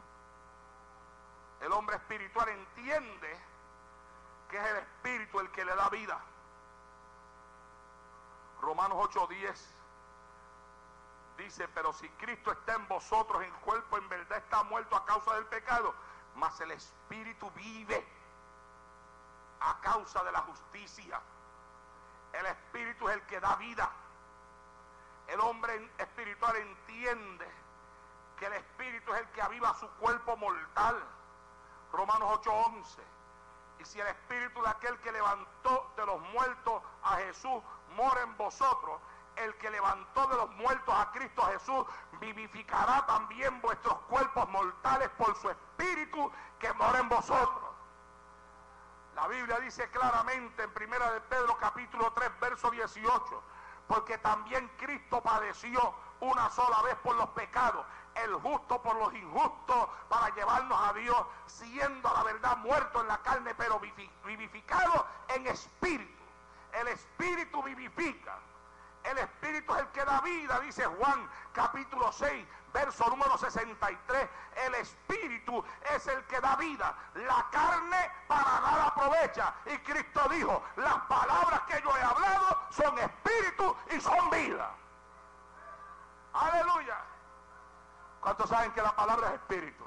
El hombre espiritual entiende que es el Espíritu el que le da vida. Romanos 8:10 dice, pero si Cristo está en vosotros, en cuerpo en verdad está muerto a causa del pecado, mas el Espíritu vive a causa de la justicia. El Espíritu es el que da vida. El hombre espiritual entiende que el Espíritu es el que aviva su cuerpo mortal. Romanos 8:11. Y si el Espíritu de aquel que levantó de los muertos a Jesús mora en vosotros, el que levantó de los muertos a Cristo Jesús vivificará también vuestros cuerpos mortales por su Espíritu que mora en vosotros. La Biblia dice claramente en primera de Pedro capítulo 3 verso 18, porque también Cristo padeció una sola vez por los pecados, el justo por los injustos, para llevarnos a Dios, siendo a la verdad muerto en la carne, pero vivificado en espíritu. El espíritu vivifica. Vida, dice Juan capítulo 6, verso número 63. El espíritu es el que da vida. La carne para nada aprovecha. Y Cristo dijo, las palabras que yo he hablado son espíritu y son vida. Aleluya. ¿Cuántos saben que la palabra es espíritu?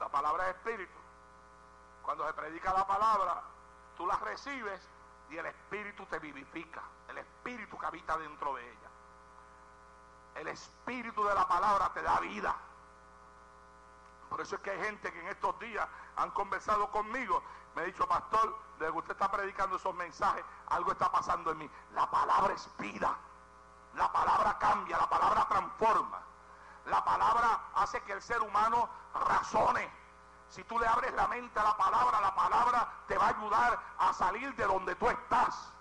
La palabra es espíritu. Cuando se predica la palabra, tú la recibes y el espíritu te vivifica. El espíritu que habita dentro de ella. El espíritu de la palabra te da vida. Por eso es que hay gente que en estos días han conversado conmigo. Me ha dicho, pastor, desde que usted está predicando esos mensajes, algo está pasando en mí. La palabra es vida. La palabra cambia, la palabra transforma. La palabra hace que el ser humano razone. Si tú le abres la mente a la palabra, la palabra te va a ayudar a salir de donde tú estás.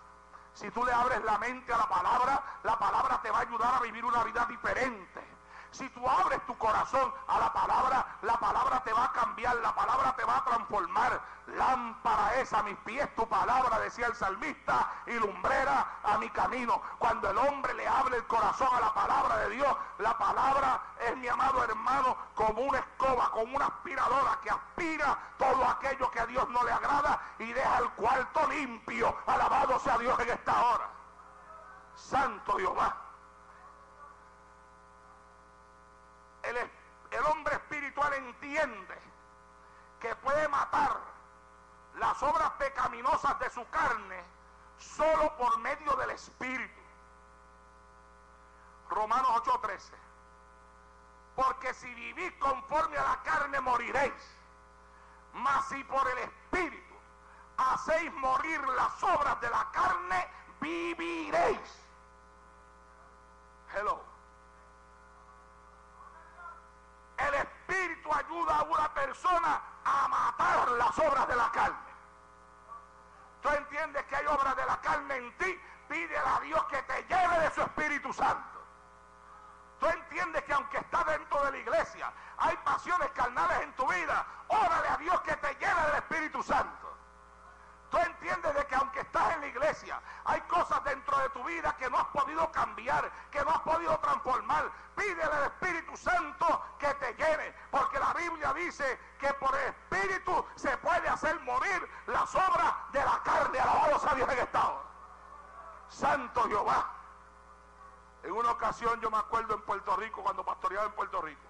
Si tú le abres la mente a la palabra, la palabra te va a ayudar a vivir una vida diferente. Si tú abres tu corazón a la palabra, la palabra te va a cambiar, la palabra te va a transformar. Lámpara es a mis pies tu palabra, decía el salmista, y lumbrera a mi camino. Cuando el hombre le abre el corazón a la palabra de Dios, la palabra es mi amado hermano como una escoba, como una aspiradora que aspira todo aquello que a Dios no le agrada y deja el cuarto limpio. Alabado sea Dios en esta hora. Santo Jehová. El, el, hombre espiritual entiende que puede matar las obras pecaminosas de su carne solo por medio del espíritu. Romanos 8:13. Porque si vivís conforme a la carne moriréis, mas si por el espíritu hacéis morir las obras de la carne, viviréis. Hello. El Espíritu ayuda a una persona a matar las obras de la carne. Tú entiendes que hay obras de la carne en ti, pídele a Dios que te lleve de su Espíritu Santo. Tú entiendes que aunque estás dentro de la iglesia, hay pasiones carnales en tu vida, órale a Dios que te lleve del Espíritu Santo. Tú entiendes de que aunque estás en la iglesia, hay cosas dentro de tu vida que no has podido cambiar, que no has podido transformar. Pídele al Espíritu Santo que te llene, porque la Biblia dice que por el Espíritu se puede hacer morir las obras de la carne. Alabado a Dios en esta. Santo Jehová. En una ocasión yo me acuerdo en Puerto Rico, cuando pastoreaba en Puerto Rico,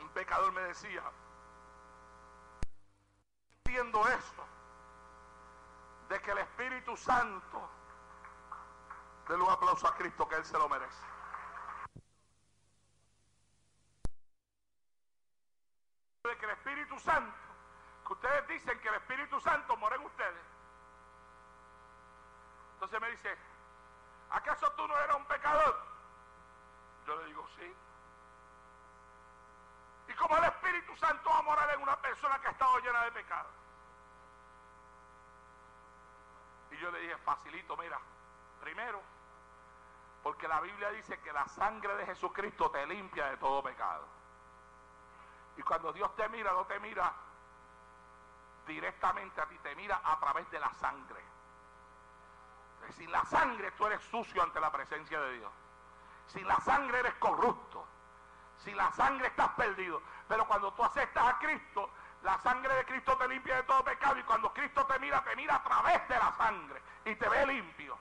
un pecador me decía, entiendo esto, de que el Espíritu Santo, déle un aplauso a Cristo que Él se lo merece. De que el Espíritu Santo, que ustedes dicen que el Espíritu Santo mora en ustedes. Entonces me dice, ¿acaso tú no eras un pecador? Yo le digo, sí. ¿Y cómo el Espíritu Santo va a morar en una persona que ha estado llena de pecado? Y yo le dije, facilito, mira, primero, porque la Biblia dice que la sangre de Jesucristo te limpia de todo pecado. Y cuando Dios te mira, no te mira directamente a ti, te mira a través de la sangre. Sin la sangre tú eres sucio ante la presencia de Dios. Sin la sangre eres corrupto. Sin la sangre estás perdido. Pero cuando tú aceptas a Cristo, la sangre de Cristo te limpia de todo pecado. Y cuando Cristo te mira, te mira a través de la sangre. Y te ve limpio.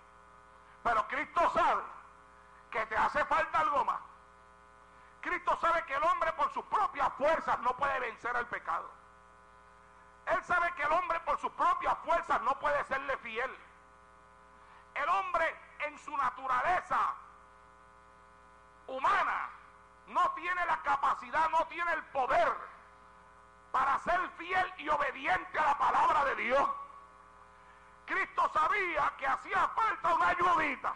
Pero Cristo sabe que te hace falta algo más. Cristo sabe que el hombre por sus propias fuerzas no puede vencer al pecado. Él sabe que el hombre por sus propias fuerzas no puede serle fiel. El hombre en su naturaleza humana no tiene la capacidad, no tiene el poder para ser fiel y obediente a la palabra de Dios. Cristo sabía que hacía falta una ayudita.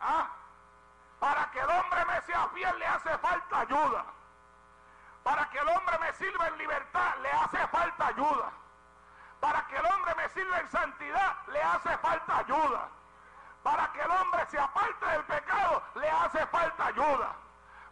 ¿Ah? Para que el hombre me sea fiel le hace falta ayuda. Para que el hombre me sirva en libertad le hace falta ayuda. Para que el hombre me sirva en santidad le hace falta ayuda. Para que el hombre se aparte del pecado le hace falta ayuda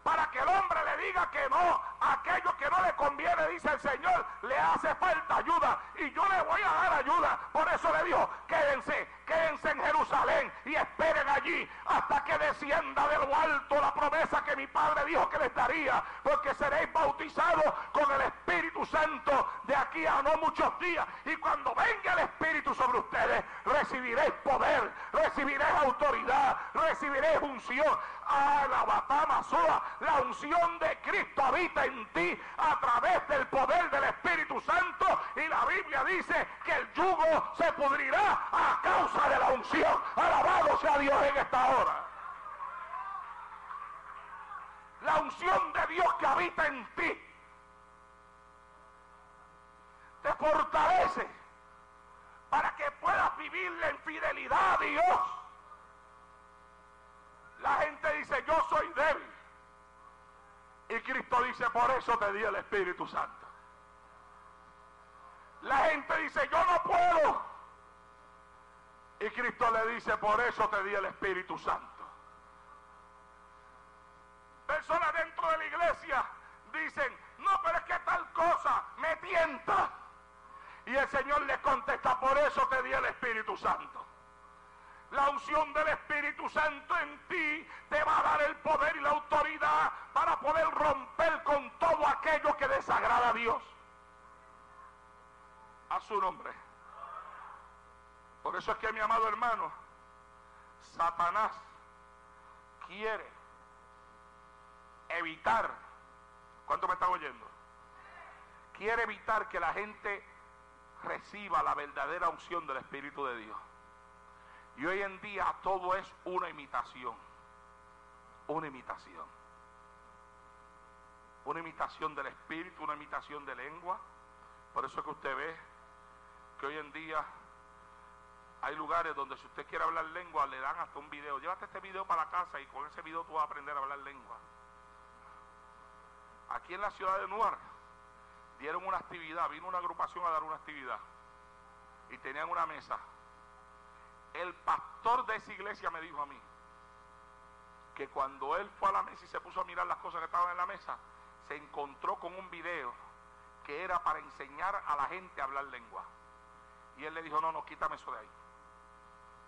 para que el hombre le diga que no aquello que no le conviene, dice el Señor, le hace falta ayuda y yo le voy a dar ayuda. Por eso le dijo, quédense, quédense en Jerusalén y esperen allí hasta que descienda de lo alto la promesa que mi Padre dijo que les daría, porque seréis bautizados con el Espíritu Santo de aquí a no muchos días. Y cuando venga el Espíritu sobre ustedes, recibiréis poder, recibiréis autoridad, recibiréis unción. A la batama sola, la unción de Cristo habita en ti a través del poder del Espíritu Santo. Y la Biblia dice que el yugo se pudrirá a causa de la unción. Alabado sea Dios en esta hora. La unción de Dios que habita en ti te fortalece para que puedas vivir en fidelidad a Dios. La gente dice, yo soy débil. Y Cristo dice, por eso te di el Espíritu Santo. La gente dice, yo no puedo. Y Cristo le dice, por eso te di el Espíritu Santo. Personas dentro de la iglesia dicen, no, pero es que tal cosa me tienta. Y el Señor le contesta, por eso te di el Espíritu Santo. La unción del Espíritu Santo en ti te va a dar el poder y la autoridad para poder romper con todo aquello que desagrada a Dios. A su nombre. Por eso es que mi amado hermano, Satanás quiere evitar, ¿cuánto me están oyendo? Quiere evitar que la gente reciba la verdadera unción del Espíritu de Dios. Y hoy en día todo es una imitación. Una imitación. Una imitación del espíritu, una imitación de lengua. Por eso es que usted ve que hoy en día hay lugares donde si usted quiere hablar lengua le dan hasta un video. Llévate este video para la casa y con ese video tú vas a aprender a hablar lengua. aquí en la ciudad de Nuar dieron una actividad, vino una agrupación a dar una actividad y tenían una mesa. El pastor de esa iglesia me dijo a mí que cuando él fue a la mesa y se puso a mirar las cosas que estaban en la mesa, se encontró con un video que era para enseñar a la gente a hablar lengua. Y él le dijo, no, no, quítame eso de ahí.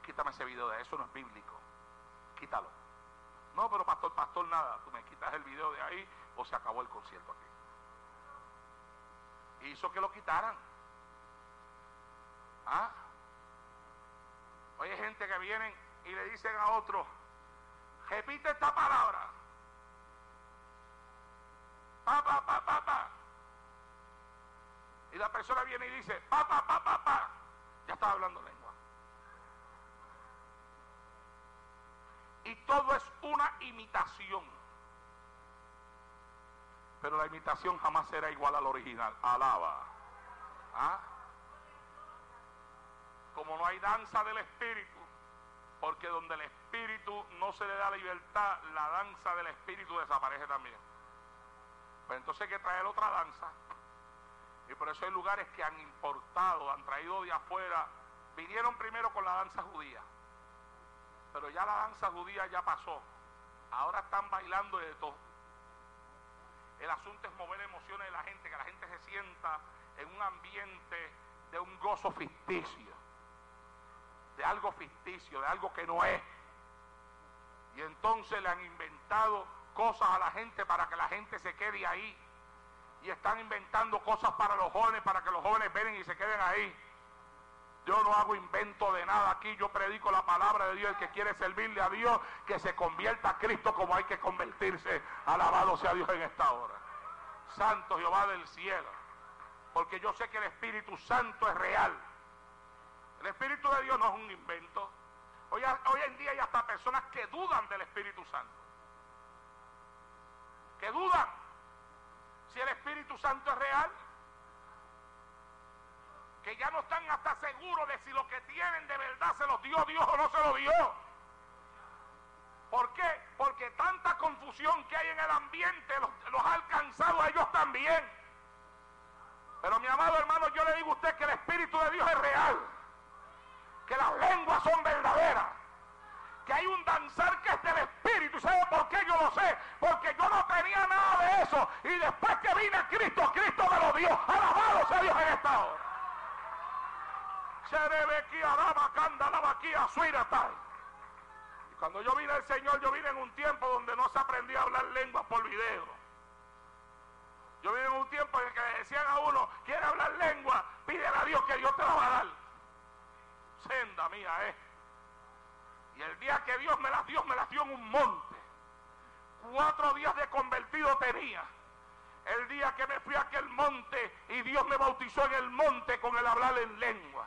Quítame ese video de eso no es bíblico. Quítalo. No, pero pastor, pastor, nada. Tú me quitas el video de ahí o se acabó el concierto aquí. Hizo que lo quitaran. ¿Ah? Hay gente que vienen y le dicen a otro, repite esta palabra. Pa, pa. Y la persona viene y dice, pa, pa, pa. Ya estaba hablando lengua. Y todo es una imitación. Pero la imitación jamás será igual al original. Alaba. ¿Ah? Como no hay danza del espíritu, porque donde el espíritu no se le da libertad, la danza del espíritu desaparece también. Pues entonces hay que traer otra danza. Y por eso hay lugares que han importado, han traído de afuera. Vinieron primero con la danza judía. Pero ya la danza judía ya pasó. Ahora están bailando de todo. El asunto es mover emociones de la gente, que la gente se sienta en un ambiente de un gozo ficticio, de algo ficticio, de algo que no es. Y entonces le han inventado cosas a la gente para que la gente se quede ahí. Y están inventando cosas para los jóvenes, para que los jóvenes ven y se queden ahí. Yo no hago invento de nada aquí, yo predico la palabra de Dios. El que quiere servirle a Dios, que se convierta a Cristo como hay que convertirse. Alabado sea Dios en esta hora. Santo Jehová del cielo. Porque yo sé que el Espíritu Santo es real. El Espíritu de Dios no es un invento. Hoy, hoy en día hay hasta personas que dudan del Espíritu Santo. Que dudan si el Espíritu Santo es real que ya no están hasta seguros de si lo que tienen de verdad se los dio Dios o no se lo dio. ¿Por qué? Porque tanta confusión que hay en el ambiente los, ha alcanzado a ellos también. Pero mi amado hermano, yo le digo a usted que el Espíritu de Dios es real. Que las lenguas son verdaderas. Que hay un danzar que es del Espíritu. ¿Y sabe por qué yo lo sé? Porque yo no tenía nada de eso. Y después que vine a Cristo, Cristo me lo dio. Alabado sea Dios en esta hora. Y cuando yo vine al Señor, yo vine en un tiempo donde no se aprendía a hablar lenguas por video. Yo vine en un tiempo en el que decían a uno, quiere hablar lengua, pídele a Dios que Dios te la va a dar. Senda mía, eh. Y el día que Dios me las dio, me las dio en un monte. Cuatro días de convertido tenía. El día que me fui a aquel monte y Dios me bautizó en el monte con el hablar en lengua.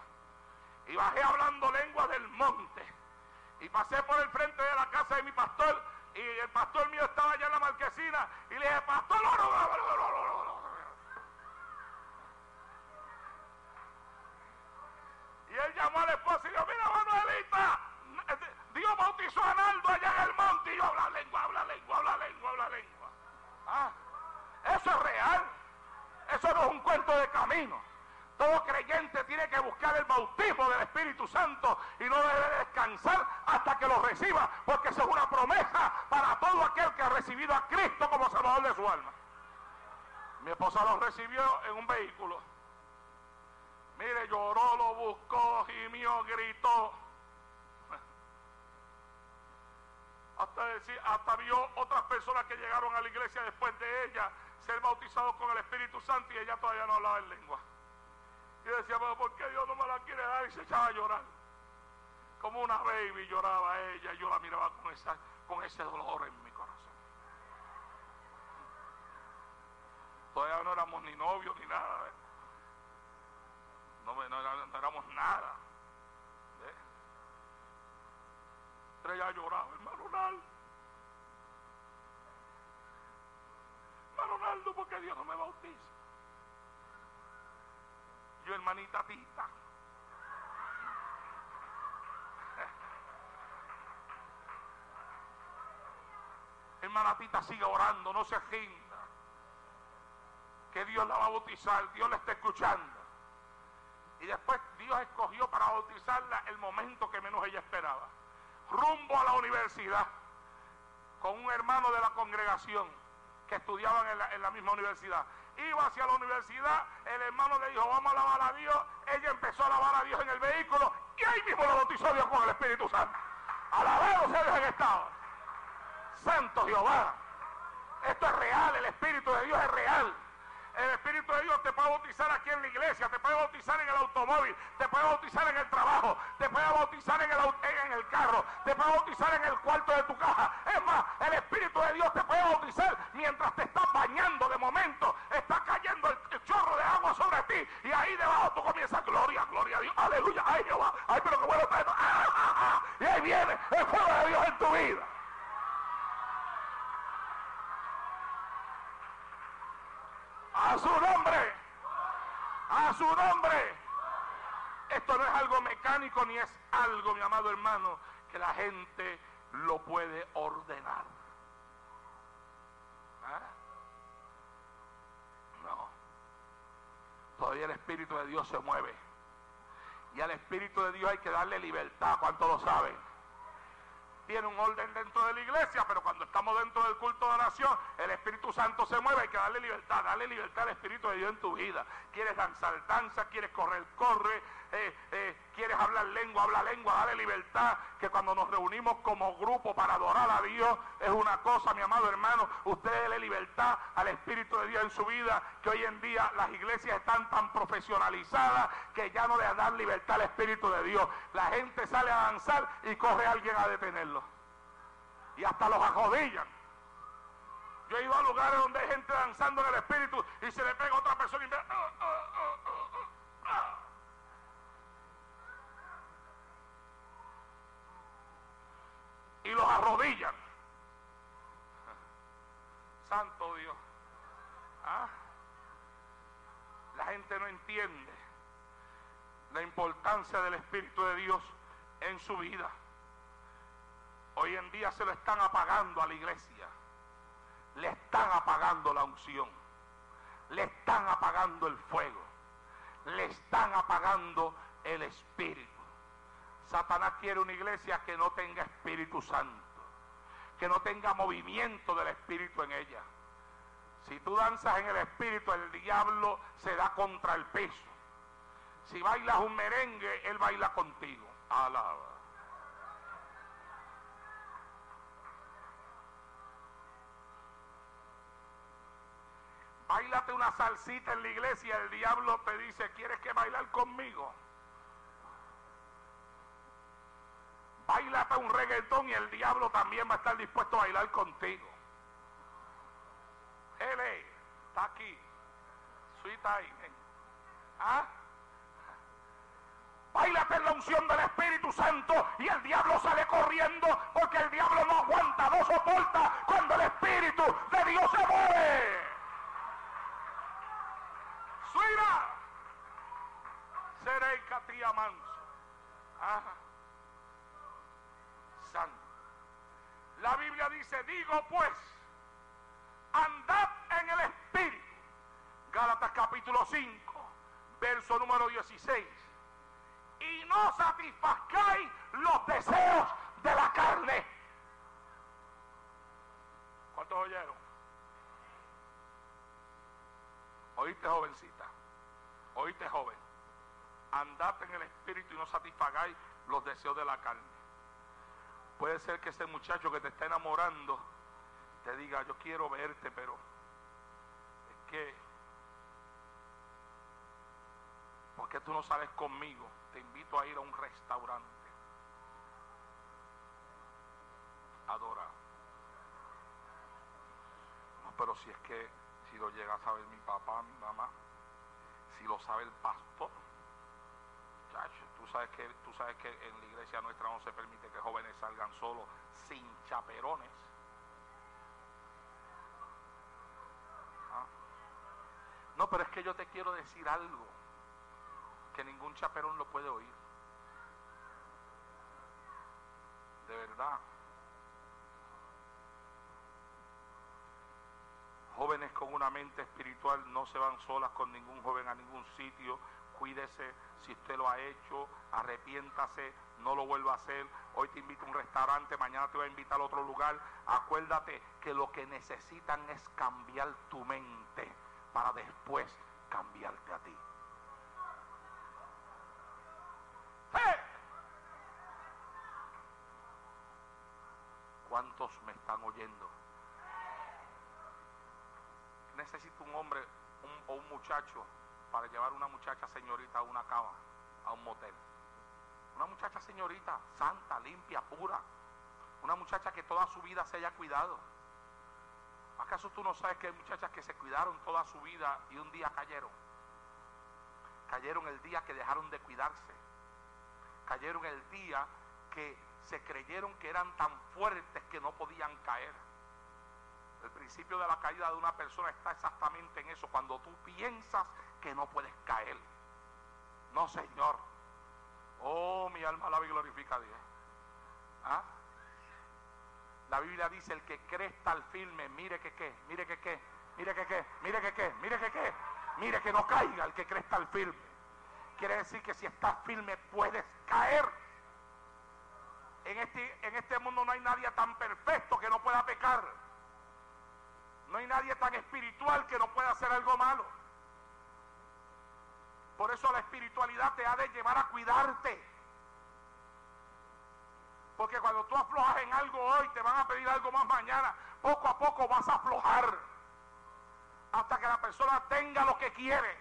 Y bajé hablando lengua del monte. Y pasé por el frente de la casa de mi pastor. Y el pastor mío estaba allá en la marquesina. Y le dije, pastor. Y él llamó al esposo y dijo, mira Manuelita, Dios bautizó a Naldo allá en el monte. Y yo habla lengua, habla lengua, habla lengua, habla lengua. Ah, eso es real. Eso no es un cuento de camino. Todo creyente tiene que buscar el bautismo del Espíritu Santo y no debe descansar hasta que lo reciba, porque eso es una promesa para todo aquel que ha recibido a Cristo como Salvador de su alma. Mi esposa lo recibió en un vehículo. Mire, lloró, lo buscó, gimió, gritó. Hasta, decir, hasta vio otras personas que llegaron a la iglesia después de ella ser bautizados con el Espíritu Santo y ella todavía no hablaba en lengua. Y decía, pero ¿por qué Dios no me la quiere dar? Y se echaba a llorar. Como una baby lloraba ella y yo la miraba con, esa, con ese dolor en mi corazón. Todavía no éramos ni novios ni nada. ¿eh? No, no, éramos nada. ¿eh? Ella lloraba, hermano Ronaldo. Hermano Ronaldo, ¿por qué Dios no me bautiza? Yo hermanita Tita. Hermana Tita sigue orando, no se rinda. que Dios la va a bautizar, Dios la está escuchando. Y después Dios escogió para bautizarla el momento que menos ella esperaba. Rumbo a la universidad, con un hermano de la congregación que estudiaban en la misma universidad. Iba hacia la universidad, el hermano le dijo, vamos a alabar a Dios. Ella empezó a alabar a Dios en el vehículo y ahí mismo la bautizó Dios con el Espíritu Santo. Alabado sea Dios en estado. Santo Jehová. Esto es real, el Espíritu de Dios es real. El Espíritu de Dios te puede bautizar aquí en la iglesia, te puede bautizar en el automóvil, te puede bautizar en el trabajo, te puede bautizar en el, carro, te puede bautizar en el cuarto de tu caja. Es más, el Espíritu de Dios te puede bautizar mientras te estás bañando de momento, está cayendo el, el chorro de agua sobre ti y ahí debajo tú comienzas, gloria, gloria a Dios, aleluya, ay Jehová, ay pero qué bueno está esto. ¡Ah, ah, ah! Y ahí viene el fuego de Dios en tu vida. A su nombre. A su nombre. Esto no es algo mecánico ni es algo, mi amado hermano, que la gente lo puede ordenar. ¿Ah? No. Todavía el Espíritu de Dios se mueve. Y al Espíritu de Dios hay que darle libertad. ¿Cuánto lo saben? Tiene un orden dentro de la iglesia, pero cuando estamos dentro del culto de oración, el Espíritu Santo se mueve, hay que darle libertad, darle libertad al Espíritu de Dios en tu vida. Quieres danzar, danza, quieres correr, corre, eh, eh, quieres hablar lengua, habla lengua, dale libertad, que cuando nos reunimos como grupo para adorar a Dios es una cosa, mi amado hermano, usted dele libertad al Espíritu de Dios en su vida, que hoy en día las iglesias están tan profesionalizadas que ya no le dan libertad al Espíritu de Dios. La gente sale a danzar y corre alguien a detenerlo. Y hasta los ajodillan. Yo he ido a lugares donde hay gente danzando en el Espíritu y se le pega a otra persona y me... ah, ah, ah, ah, ah. y los arrodillan. Santo Dios. ¿Ah? La gente no entiende la importancia del Espíritu de Dios en su vida. Hoy en día se lo están apagando a la iglesia. Le están apagando la unción. Le están apagando el fuego. Le están apagando el Espíritu. Satanás quiere una iglesia que no tenga Espíritu Santo, que no tenga movimiento del Espíritu en ella. Si tú danzas en el Espíritu, el diablo se da contra el peso. Si bailas un merengue, él baila contigo. Alaba. Bailate una salsita en la iglesia, el diablo te dice, ¿quieres que bailar conmigo? Bailate un reggaetón y el diablo también va a estar dispuesto a bailar contigo. Él es, está aquí. Sweet time. ¿Ah? Báilate en la unción del Espíritu Santo y el diablo sale corriendo porque el diablo no aguanta, no soporta cuando el Espíritu de Dios se mueve. Suira. Seré catía manso. La Biblia dice, digo pues, andad en el Espíritu. Gálatas capítulo 5, verso número 16. Y no satisfazcáis los deseos de la carne. ¿Cuántos oyeron? Oíste jovencita, oíste joven. Andad en el Espíritu y no satisfagáis los deseos de la carne. Puede ser que ese muchacho que te está enamorando te diga, yo quiero verte, pero es que, ¿por qué tú no sales conmigo? Te invito a ir a un restaurante. Adora. No, pero si es que, si lo llega a saber mi papá, mi mamá, si lo sabe el pastor, Chacho, tú sabes que tú sabes que en la iglesia nuestra no se permite que jóvenes salgan solos sin chaperones. ¿Ah? No, pero es que yo te quiero decir algo que ningún chaperón lo puede oír. De verdad. Jóvenes con una mente espiritual no se van solas con ningún joven a ningún sitio. Cuídese si usted lo ha hecho, arrepiéntase, no lo vuelva a hacer. Hoy te invito a un restaurante, mañana te voy a invitar a otro lugar. Acuérdate que lo que necesitan es cambiar tu mente para después cambiarte a ti. ¡Eh! ¿Cuántos me están oyendo? Necesito un hombre o un muchacho para llevar una muchacha señorita a una cama, a un motel. Una muchacha señorita, santa, limpia, pura. Una muchacha que toda su vida se haya cuidado. ¿Acaso tú no sabes que hay muchachas que se cuidaron toda su vida y un día cayeron? Cayeron el día que dejaron de cuidarse. Cayeron el día que se creyeron que eran tan fuertes que no podían caer. El principio de la caída de una persona está exactamente en eso, cuando tú piensas que no puedes caer. No, Señor. Oh, mi alma y glorifica a Dios. ¿Ah? La Biblia dice, el que cree está firme, mire que qué, mire que qué, mire que qué, mire que qué, mire que qué, mire que no caiga el que cree está firme. Quiere decir que si estás firme puedes caer. En este, en este mundo no hay nadie tan perfecto que no pueda pecar. No hay nadie tan espiritual que no pueda hacer algo malo. Por eso la espiritualidad te ha de llevar a cuidarte. Porque cuando tú aflojas en algo hoy, te van a pedir algo más mañana. Poco a poco vas a aflojar. Hasta que la persona tenga lo que quiere.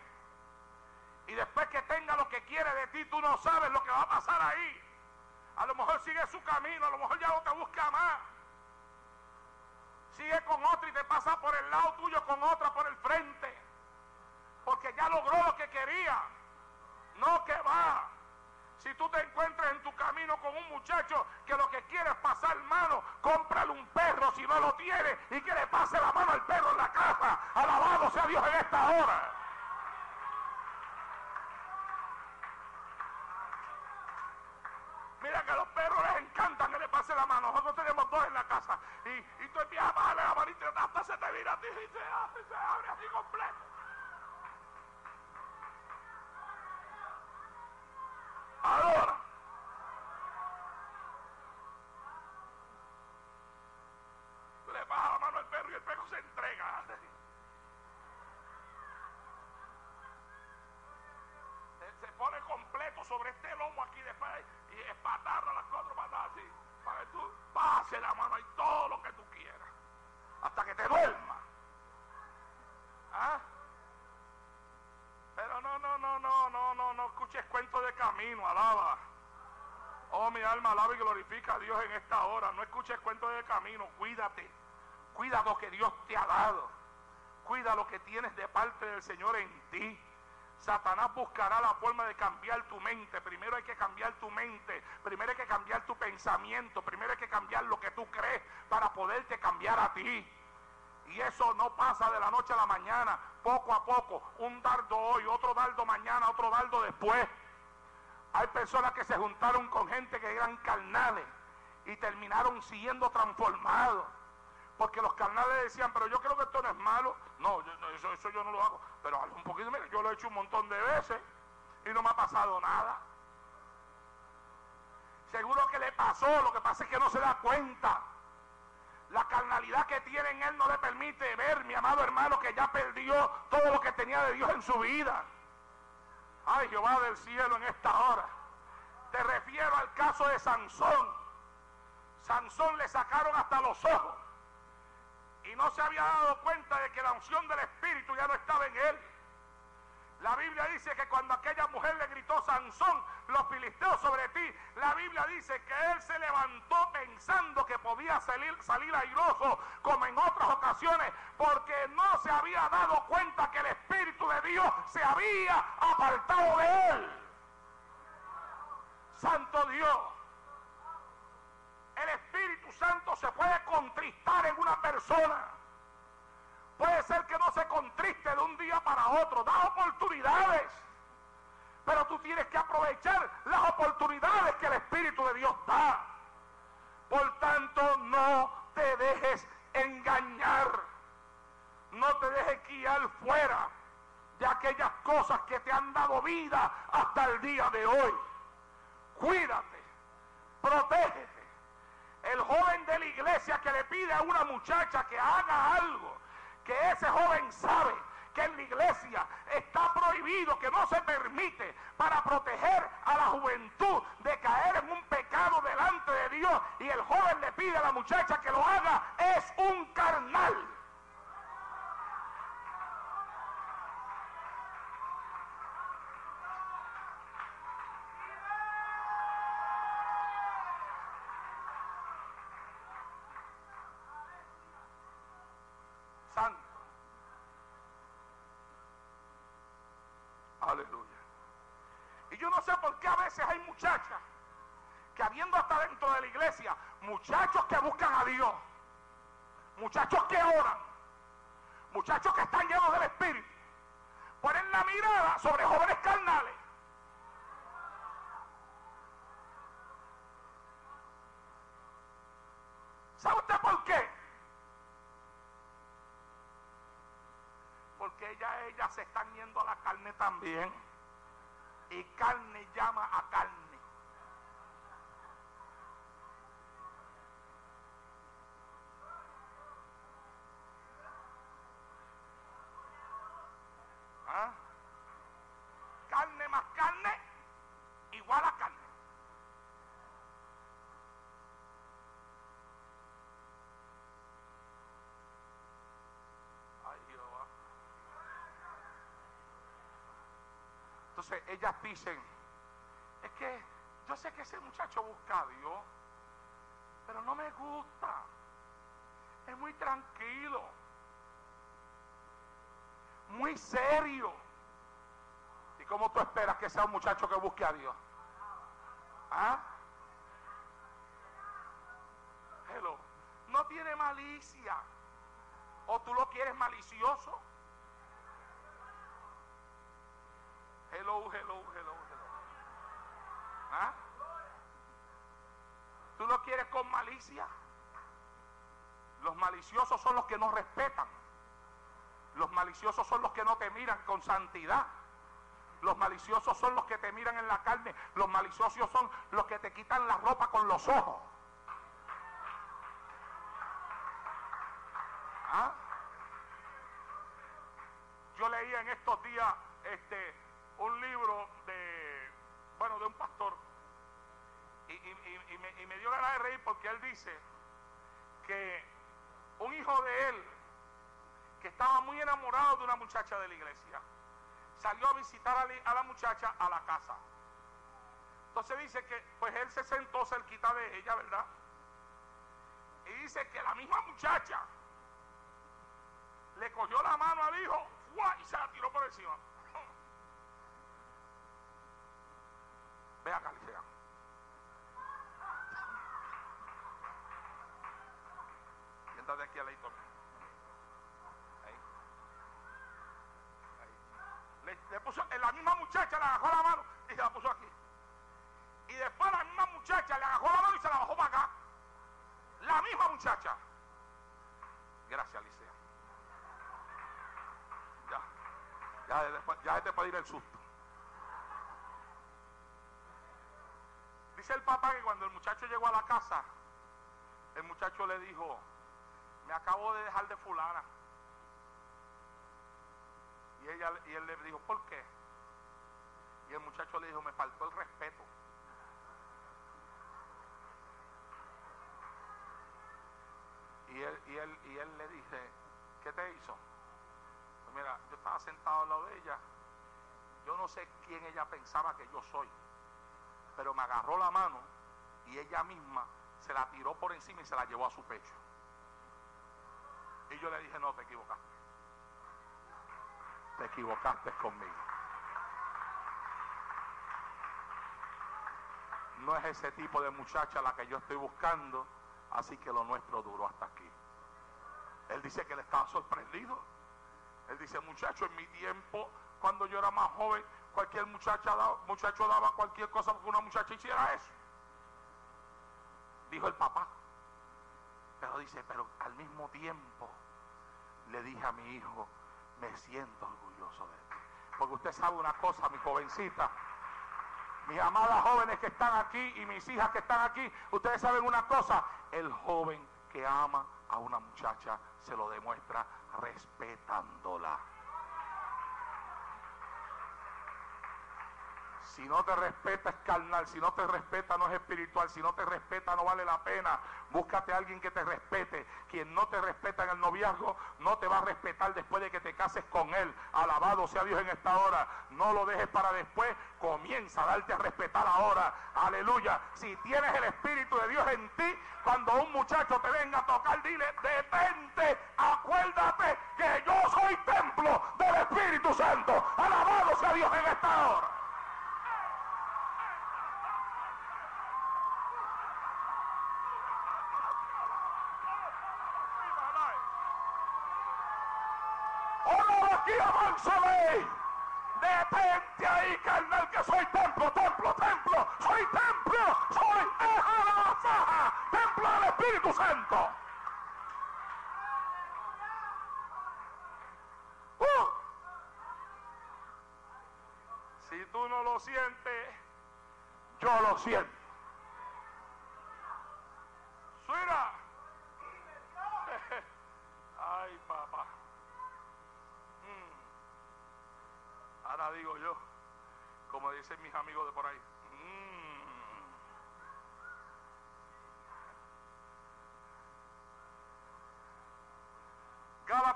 Y después que tenga lo que quiere de ti, tú no sabes lo que va a pasar ahí. A lo mejor sigue su camino, a lo mejor ya no te busca más. Sigue con otro y te pasa por el lado tuyo con otra por el frente porque ya logró lo que quería. No que va. Si tú te encuentras en tu camino con un muchacho que lo que quiere es pasar mano, cómprale un perro si no lo tiene y que le pase la mano al perro en la casa. Alabado sea Dios en esta hora. Mira que a los perros les encanta que le pase la mano. Nosotros tenemos dos en la casa. Y, tú empiezas a bajarle la manita y hasta se te vira a ti y se, se abre así completo. Ahora. Alaba y glorifica a Dios en esta hora. No escuches cuento de camino, cuídate. Cuida lo que Dios te ha dado. Cuida lo que tienes de parte del Señor en ti. Satanás buscará la forma de cambiar tu mente. Primero hay que cambiar tu mente. Primero hay que cambiar tu pensamiento. Primero hay que cambiar lo que tú crees para poderte cambiar a ti. Y eso no pasa de la noche a la mañana, poco a poco, un dardo hoy, otro dardo mañana, otro dardo después. Hay personas que se juntaron con gente que eran carnales y terminaron siendo transformados. Porque los carnales decían, pero yo creo que esto no es malo. No, eso, eso yo no lo hago. Pero un poquito, mire, yo lo he hecho un montón de veces y no me ha pasado nada. Seguro que le pasó, lo que pasa es que no se da cuenta. La carnalidad que tiene en él no le permite ver, mi amado hermano, que ya perdió todo lo que tenía de Dios en su vida. Ay, Jehová del cielo en esta hora. Te refiero al caso de Sansón. Sansón le sacaron hasta los ojos. Y no se había dado cuenta de que la unción del Espíritu ya no estaba en él. La Biblia dice que cuando aquella mujer le gritó Sansón, los filisteos sobre ti, la Biblia dice que él se levantó pensando que podía salir, salir airoso como en otras ocasiones, porque no se había dado cuenta que el Espíritu de Dios se había apartado de él. Santo Dios. El Espíritu Santo se puede contristar en una persona. Puede ser que no se contriste de un día para otro. Da oportunidades. Pero tú tienes que aprovechar las oportunidades que el Espíritu de Dios da. Por tanto, no te dejes engañar. No te dejes estar fuera de aquellas cosas que te han dado vida hasta el día de hoy. Cuídate, protégete. El joven de la iglesia que le pide a una muchacha que haga algo, que ese joven sabe que en la iglesia está prohibido, que no se permite para proteger a la juventud de caer en un pecado delante de Dios y el joven le pide a la muchacha que lo haga, es un carnal. Santo. Aleluya. Y yo no sé por qué a veces hay muchachas que habiendo hasta dentro de la iglesia, muchachos que buscan a Dios, muchachos que oran, muchachos que están llenos del Espíritu, ponen la mirada sobre jóvenes carnales. ¿Sabe usted por qué? Ellas, ellas se están yendo a la carne también. Y carne llama a carne. Entonces ellas dicen, es que yo sé que ese muchacho busca a Dios, pero no me gusta. Es muy tranquilo, muy serio. ¿Y cómo tú esperas que sea un muchacho que busque a Dios? ¿Ah? Hello. No tiene malicia. ¿O tú lo quieres malicioso? Hello, hello, hello, hello. ¿Ah? ¿Tú lo quieres con malicia? Los maliciosos son los que no respetan. Los maliciosos son los que no te miran con santidad. Los maliciosos son los que te miran en la carne. Los maliciosos son los que te quitan la ropa con los ojos. ¿Ah? Yo leía en estos días este, un libro de, bueno, de un pastor. Y, y- y- me, y me dio ganas de reír porque él dice que un hijo de él, que estaba muy enamorado de una muchacha de la iglesia, salió a visitar a, la muchacha a la casa. Entonces dice que, pues él se sentó cerquita de ella, ¿verdad? Y dice que la misma muchacha le cogió la mano al hijo y se la tiró por encima. El susto. Dice el papá que cuando el muchacho llegó a la casa, el muchacho le dijo, me acabo de dejar de fulana. Y, ella, y él le dijo, ¿por qué? Y el muchacho le dijo, me faltó el respeto. Y él, y él, y él le dice, ¿qué te hizo? Pues mira, yo estaba sentado al lado de ella. Yo no sé quién ella pensaba que yo soy. Pero me agarró la mano y ella misma se la tiró por encima y se la llevó a su pecho. Y yo le dije, no, te equivocaste. Te equivocaste conmigo. No es ese tipo de muchacha la que yo estoy buscando, así que lo nuestro duró hasta aquí. Él dice que le estaba sorprendido. Él dice, muchacho, en mi tiempo, cuando yo era más joven, cualquier muchacha muchacho daba cualquier cosa porque una muchacha hiciera eso. Dijo el papá. Pero dice, pero al mismo tiempo le dije a mi hijo, me siento orgulloso de ti. Porque usted sabe una cosa, mi jovencita, mis amadas jóvenes que están aquí y mis hijas que están aquí, ustedes saben una cosa, el joven que ama a una muchacha se lo demuestra respetándola. Si no te respeta es carnal, si no te respeta no es espiritual, si no te respeta no vale la pena. Búscate a alguien que te respete. Quien no te respeta en el noviazgo no te va a respetar después de que te cases con él. Alabado sea Dios en esta hora. No lo dejes para después. Comienza a darte a respetar ahora. Aleluya. Si tienes el Espíritu de Dios en ti, cuando un muchacho te venga a tocar, dile, detente, acuérdate que yo soy templo del Espíritu Santo. Alabado sea Dios en esta hora. Aquí avánzale! Detente ahí, carnal, que soy templo, templo, templo. Soy templo, soy hija de la faja, templo del Espíritu Santo. Uh. Si tú no lo sientes, yo lo siento.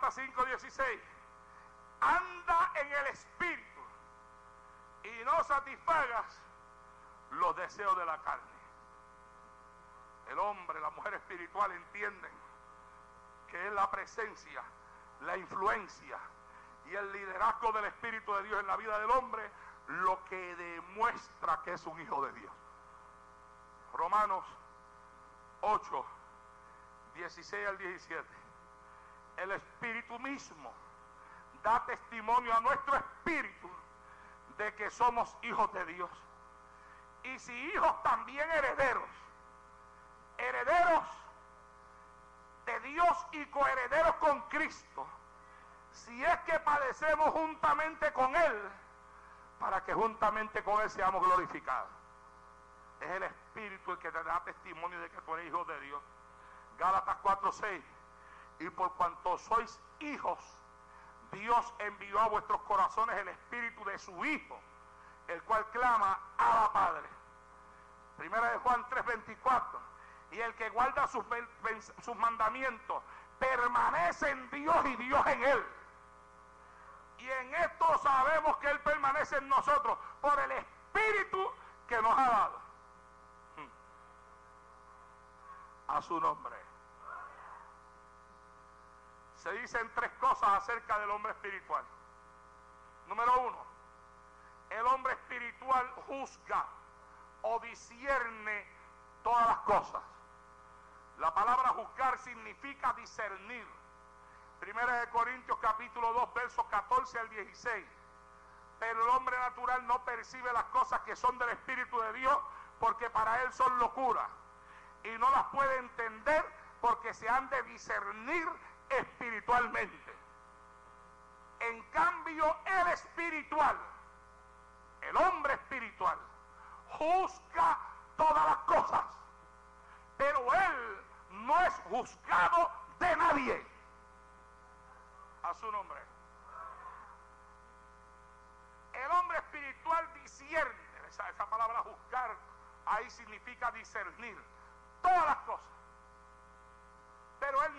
Gálatas 5:16. Anda en el espíritu y no satisfagas los deseos de la carne. El hombre, la mujer espiritual entienden que es la presencia, la influencia y el liderazgo del Espíritu de Dios en la vida del hombre lo que demuestra que es un hijo de Dios. Romanos 8, 16 al 17. El Espíritu mismo da testimonio a nuestro espíritu de que somos hijos de Dios. Y si hijos también herederos, herederos de Dios y coherederos con Cristo, si es que padecemos juntamente con Él, para que juntamente con Él seamos glorificados. Es el Espíritu el que te da testimonio de que tú eres hijo de Dios. Gálatas 4:6. Y por cuanto sois hijos, Dios envió a vuestros corazones el Espíritu de su Hijo, el cual clama a Padre. Primera de Juan 3:24. Y el que guarda sus, sus mandamientos permanece en Dios y Dios en él. Y en esto sabemos que Él permanece en nosotros por el Espíritu que nos ha dado. A su nombre. Se dicen tres cosas acerca del hombre espiritual. Número uno, el hombre espiritual juzga o discierne todas las cosas. La palabra juzgar significa discernir. Primera de Corintios capítulo 2 versos 14 al 16. Pero el hombre natural no percibe las cosas que son del Espíritu de Dios porque para él son locura. Y no las puede entender porque se han de discernir espiritualmente. En cambio, el espiritual, el hombre espiritual, juzga todas las cosas. Pero él no es juzgado de nadie. A su nombre. El hombre espiritual discierne, esa, esa palabra juzgar, ahí significa discernir todas las cosas.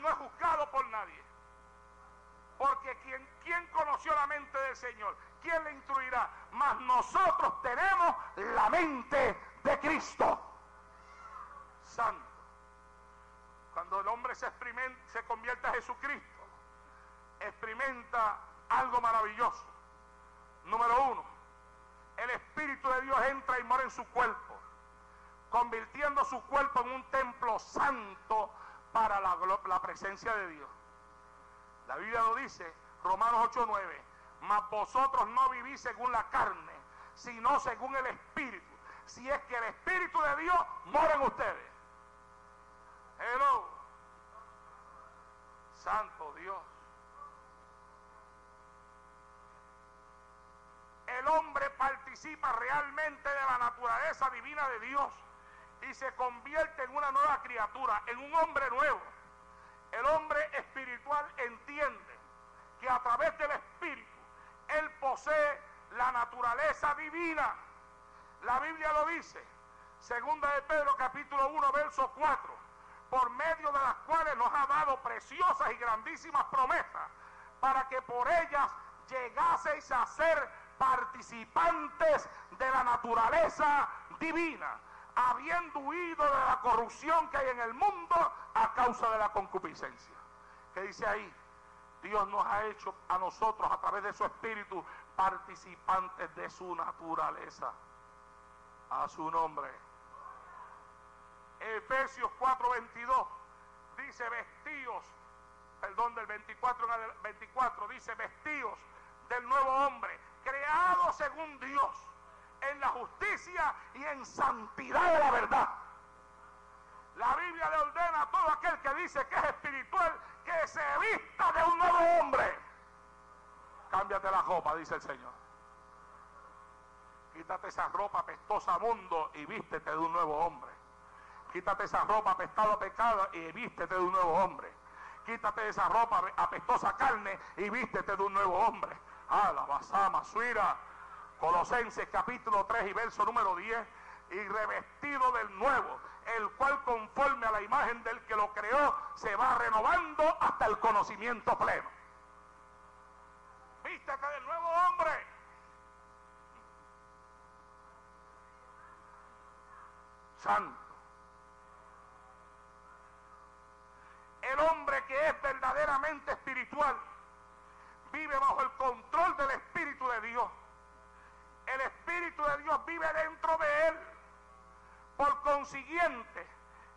No es juzgado por nadie. Porque quien, quien conoció la mente del Señor, ¿quién le instruirá? Mas nosotros tenemos la mente de Cristo. Santo. Cuando el hombre se, experimenta, se convierte a Jesucristo, experimenta algo maravilloso. Número uno, el Espíritu de Dios entra y mora en su cuerpo, convirtiendo su cuerpo en un templo santo para la, presencia de Dios. La Biblia lo dice, Romanos 8:9, mas vosotros no vivís según la carne, sino según el Espíritu. Si es que el Espíritu de Dios mora en ustedes. Hello. Santo Dios. el hombre participa realmente de la naturaleza divina de Dios y se convierte en una nueva criatura, en un hombre nuevo. El hombre espiritual entiende que a través del espíritu él posee la naturaleza divina. La Biblia lo dice, segunda de Pedro capítulo 1 verso 4, por medio de las cuales nos ha dado preciosas y grandísimas promesas para que por ellas llegaseis a ser participantes de la naturaleza divina, habiendo huido de la corrupción que hay en el mundo a causa de la concupiscencia. ¿Qué dice ahí? Dios nos ha hecho a nosotros a través de su espíritu participantes de su naturaleza. A su nombre. Efesios 4:22 dice vestidos, perdón, del 24 en el 24 dice vestidos del nuevo hombre, creado según Dios, en la justicia y en santidad de la verdad. La Biblia le ordena a todo aquel que dice que es espiritual que se vista de un nuevo hombre. Cámbiate la ropa, dice el Señor. Quítate esa ropa apestosa mundo y vístete de un nuevo hombre. Quítate esa ropa apestada pecado y vístete de un nuevo hombre. Quítate esa ropa apestosa carne y vístete de un nuevo hombre. Alabasama, suira. Colosenses capítulo 3 y verso número 10. Y revestido del nuevo, el cual conforme a la imagen del que lo creó, se va renovando hasta el conocimiento pleno. Vístete del nuevo hombre. Santo. El hombre que es verdaderamente espiritual vive bajo el control del Espíritu de Dios. El Espíritu de Dios vive dentro de él. Por consiguiente,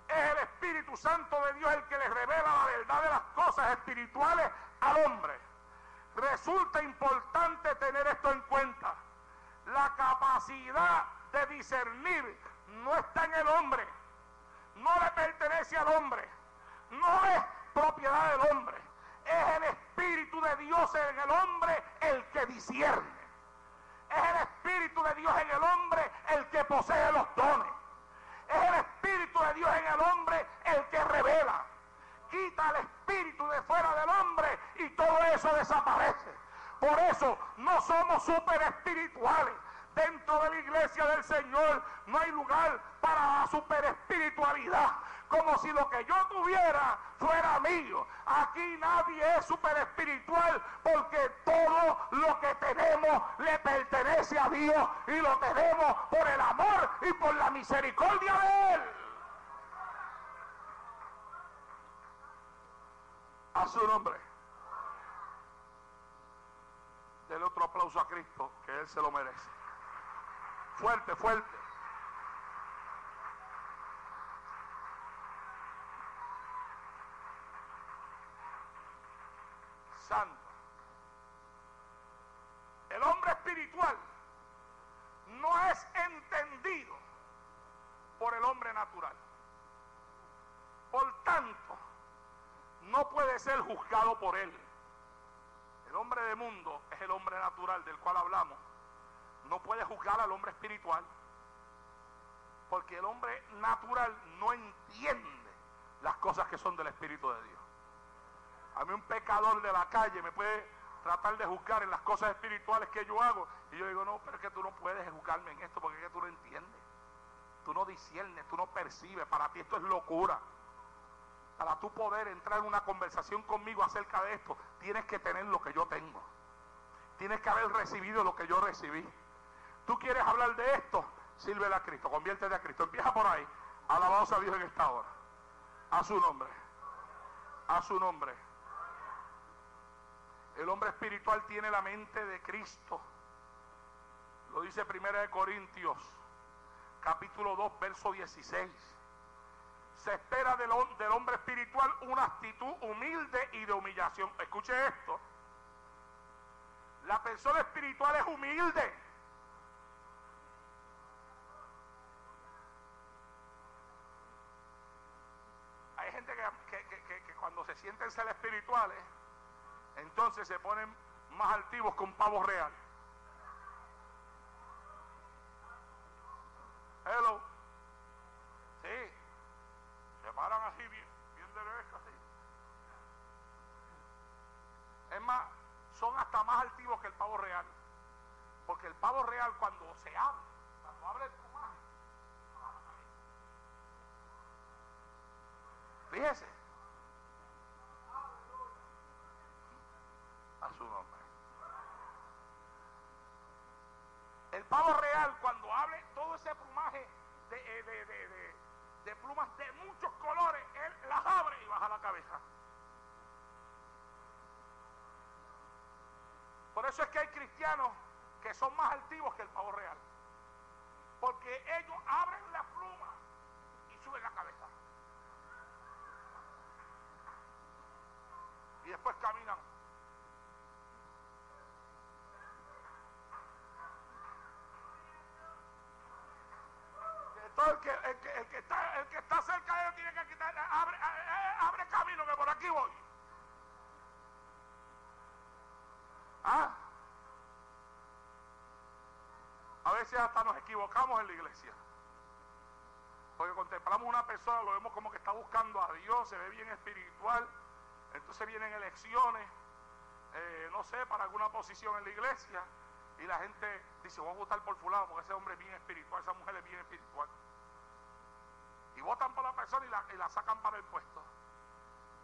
es el Espíritu Santo de Dios el que le revela la verdad de las cosas espirituales al hombre. Resulta importante tener esto en cuenta. La capacidad de discernir no está en el hombre, no le pertenece al hombre, no es propiedad del hombre. Es el Espíritu de Dios en el hombre el que discierne. Es el Espíritu de Dios en el hombre el que posee los dones. Es el Espíritu de Dios en el hombre el que revela. Quita el Espíritu de fuera del hombre y todo eso desaparece. Por eso no somos super espirituales. Dentro de la iglesia del Señor no hay lugar para la super espiritualidad. Como si lo que yo tuviera fuera mío. Aquí nadie es super espiritual porque todo lo que tenemos le pertenece a Dios y lo tenemos por el amor y por la misericordia de Él. A su nombre. Dele otro aplauso a Cristo, que Él se lo merece. Fuerte, fuerte. El hombre espiritual no es entendido por el hombre natural. Por tanto, no puede ser juzgado por él. El hombre de mundo es el hombre natural del cual hablamos. No puede juzgar al hombre espiritual. Porque el hombre natural no entiende las cosas que son del Espíritu de Dios. A mí un pecador de la calle me puede tratar de juzgar en las cosas espirituales que yo hago. Y yo digo, no, pero es que tú no puedes juzgarme en esto porque es que tú no entiendes. Tú no disiernes, tú no percibes. Para ti esto es locura. Para tú poder entrar en una conversación conmigo acerca de esto, tienes que tener lo que yo tengo. Tienes que haber recibido lo que yo recibí. Tú quieres hablar de esto, sírvele a Cristo, conviértete a Cristo. Empieza por ahí. Alabados a Dios en esta hora. A su nombre. A su nombre. El hombre espiritual tiene la mente de Cristo. Lo dice Primera de Corintios, capítulo 2, verso 16. Se espera del, hombre espiritual una actitud humilde y de humillación. Escuche esto. La persona espiritual es humilde. Hay gente que, que, cuando se sienten ser espirituales, entonces se ponen más altivos con pavos reales. Hello. Sí. Se paran así bien, bien derecho, así. Es más, son hasta más altivos que el pavo real. Porque el pavo real cuando se abre, cuando abre el plumaje, fíjese. Pavo real cuando abre todo ese plumaje eh, de- de- de- de plumas de muchos colores, él las abre y baja la cabeza. Por eso es que hay cristianos que son más altivos que el pavo real. Porque ellos abren la pluma y suben la cabeza. Y después caminan. El que- está, cerca de ellos tiene que quitar, abre, eh, abre camino que por aquí voy. ¿Ah? A veces hasta nos equivocamos en la iglesia. Porque contemplamos una persona, lo vemos como que está buscando a Dios, se ve bien espiritual. Entonces vienen elecciones, eh, no sé, para alguna posición en la iglesia. Y la gente dice, voy a votar por fulano porque ese hombre es bien espiritual, esa mujer es bien espiritual. Y votan por la persona y la, y la sacan para el puesto.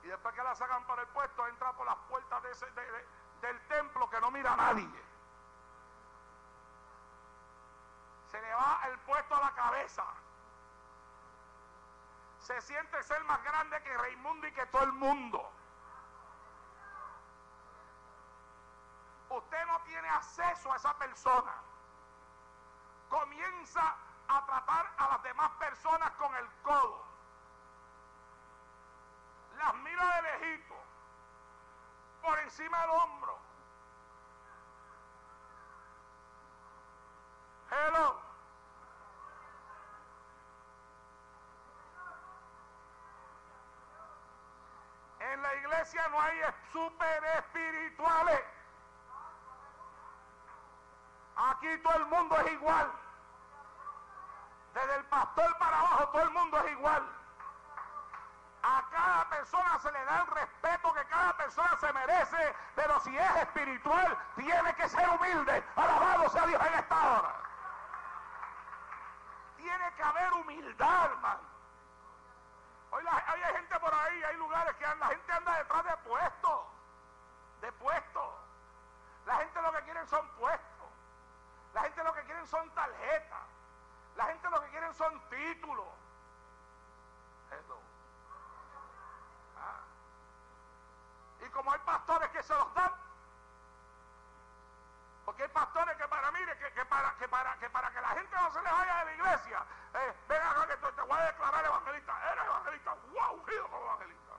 Y después que la sacan para el puesto, entra por las puertas de ese- de- de- del templo que no mira a nadie. Se le va el puesto a la cabeza. Se siente ser más grande que Raimundo y que todo el mundo. Usted no tiene acceso a esa persona. Comienza a tratar a las demás personas con el codo. Las mira de lejito, por encima del hombro. Hello. En la iglesia no hay super espirituales. Aquí todo el mundo es igual. Persona se merece, pero si es espiritual, tiene que ser humilde. Alabado sea Dios en esta hora. Tiene que haber humildad, hermano. Hoy, la- hoy hay gente por ahí, hay lugares que la gente anda detrás de puestos. De puestos. La gente lo que quieren son puestos. La gente lo que quieren son tarjetas. La gente lo que quieren son títulos. Hello. Ah. Y como hay pastores que se los dan, porque hay pastores que para, mire, que, para, que, para, que la gente no se les vaya de la iglesia, eh, ven acá que te, te voy a declarar evangelista. Eres evangelista, wow, ungido como evangelista.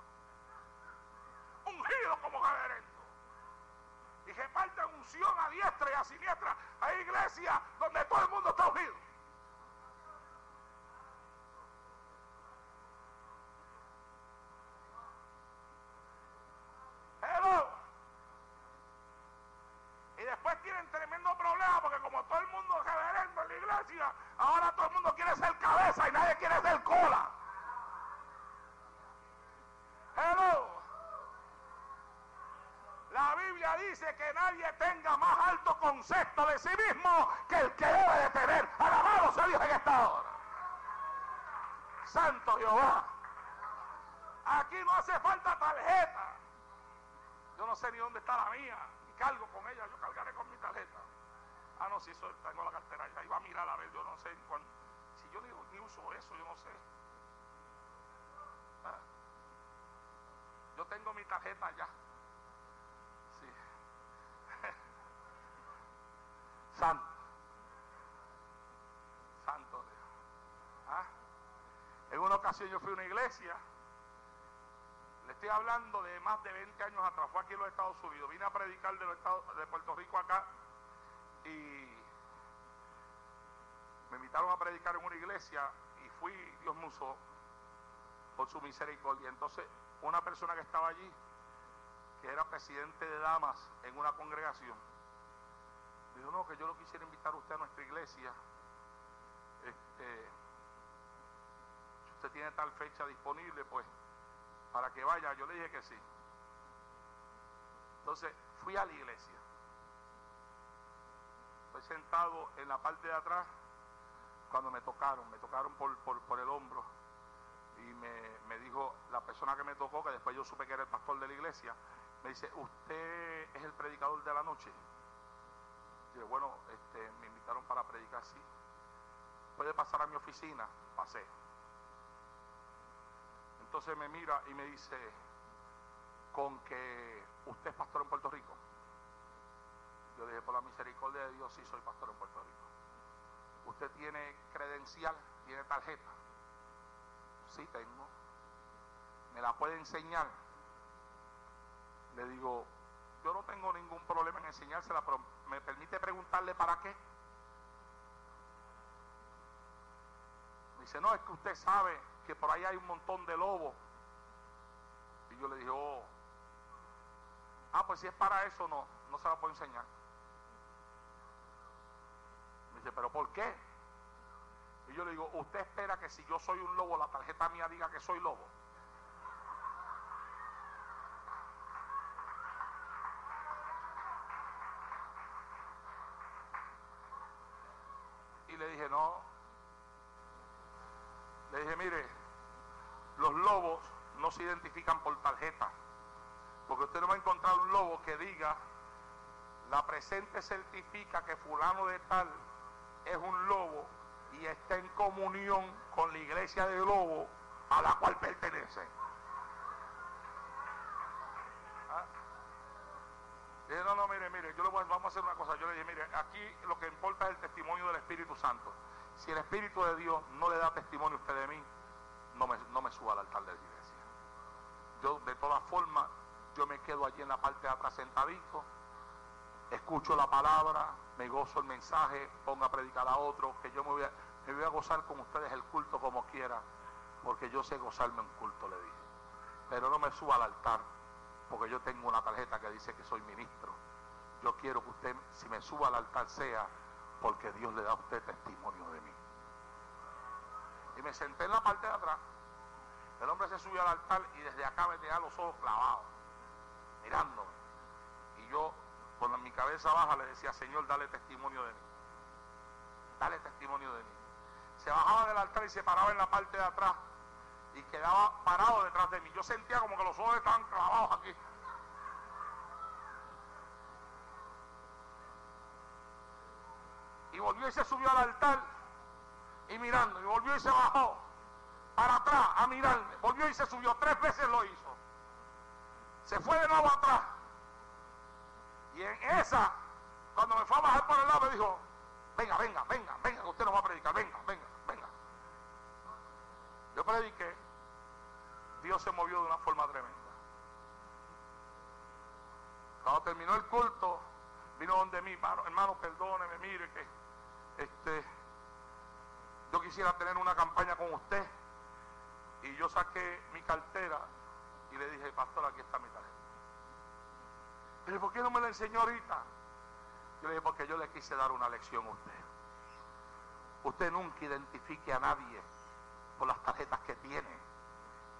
Ungido como reverendo. Y que parte unción a diestra y a siniestra. Hay iglesias donde todo el mundo está ungido. Hello. Y después tienen tremendo problema porque como todo el mundo es reverendo en la iglesia, ahora todo el mundo quiere ser cabeza y nadie quiere ser cola. Hello. La Biblia dice que nadie tenga más alto concepto de sí mismo que el que debe de tener. Alabado sea Dios en esta hora. Santo Jehová. Aquí no hace falta tarjeta. Yo no sé ni dónde está la mía. Y cargo con ella. Yo cargaré con mi tarjeta. Ah, no, si eso tengo la cartera. Ya iba a mirar a ver. Yo no sé. si yo ni, ni uso eso, yo no sé. Ah. Yo tengo mi tarjeta ya. Sí. Santo. Santo Dios. ¿Ah? En una ocasión yo fui a una iglesia. Le estoy hablando de más de 20 años atrás. Fue aquí en los Estados Unidos. Vine a predicar de, de Puerto Rico acá. Y me invitaron a predicar en una iglesia. Y fui, Dios me usó por su misericordia. Entonces, una persona que estaba allí, que era presidente de damas en una congregación, dijo, no, que yo lo quisiera invitar a usted a nuestra iglesia. Este, si usted tiene tal fecha disponible, pues, para que vaya. Yo le dije que sí. Entonces fui a la iglesia. Estoy sentado en la parte de atrás cuando me tocaron, me tocaron por, por, por el hombro y me, me, dijo la persona que me tocó, que después yo supe que era el pastor de la iglesia, me dice, ¿usted es el predicador de la noche? Yo, bueno, este, me invitaron para predicar, sí. ¿Puede pasar a mi oficina? Pasé. Entonces me mira y me dice, con que usted es pastor en Puerto Rico. Yo dije, por la misericordia de Dios, sí soy pastor en Puerto Rico. ¿Usted tiene credencial? ¿Tiene tarjeta? Sí tengo. ¿Me la puede enseñar? Le digo, yo no tengo ningún problema en enseñársela, pero ¿me permite preguntarle para qué? Dice, no, es que usted sabe que por ahí hay un montón de lobos. Y yo le dije, oh, ah, pues si es para eso, no, no se la puedo enseñar. Me dice, pero ¿por qué? Y yo le digo, ¿usted espera que si yo soy un lobo, la tarjeta mía diga que soy lobo? Dije, no. Le dije, mire, los lobos no se identifican por tarjeta. Porque usted no va a encontrar un lobo que diga, la presente certifica que fulano de tal es un lobo y está en comunión con la iglesia de lobo a la cual pertenece. Dije, no, no, mire, mire, yo le voy, vamos a hacer una cosa. Yo le dije, mire, aquí lo que importa es el testimonio del Espíritu Santo. Si el Espíritu de Dios no le da testimonio a usted de mí, no me, no me suba al altar de la iglesia. Yo, de todas formas, yo me quedo allí en la parte de atrás sentadito, escucho la palabra, me gozo el mensaje, ponga a predicar a otro, que yo me voy a, me voy a gozar con ustedes el culto como quiera, porque yo sé gozarme un culto, le dije. Pero no me suba al altar, porque yo tengo una tarjeta que dice que soy ministro. Yo quiero que usted, si me suba al altar, sea porque Dios le da a usted testimonio de mí. Y me senté en la parte de atrás. El hombre se subió al altar y desde acá me tenía los ojos clavados, mirándome. Y yo, con mi cabeza baja, le decía, Señor, dale testimonio de mí. Dale testimonio de mí. Se bajaba del altar y se paraba en la parte de atrás y quedaba parado detrás de mí. Yo sentía como que los ojos estaban clavados aquí. Y volvió y se subió al altar y mirando, y volvió y se bajó para atrás a mirarme. Volvió y se subió, tres veces lo hizo. Se fue de nuevo atrás. Y en esa, cuando me fue a bajar por el lado, me dijo, venga, venga, venga, venga, que usted nos va a predicar, venga, venga. Yo prediqué, Dios se movió de una forma tremenda. Cuando terminó el culto, vino donde mí, hermano, hermano, perdóneme, mire que este, yo quisiera tener una campaña con usted. Y yo saqué mi cartera y le dije, pastor, aquí está mi tarjeta. Pero ¿por qué no me la enseñó ahorita? Yo le dije, porque yo le quise dar una lección a usted. Usted nunca identifique a nadie por las tarjetas que tiene.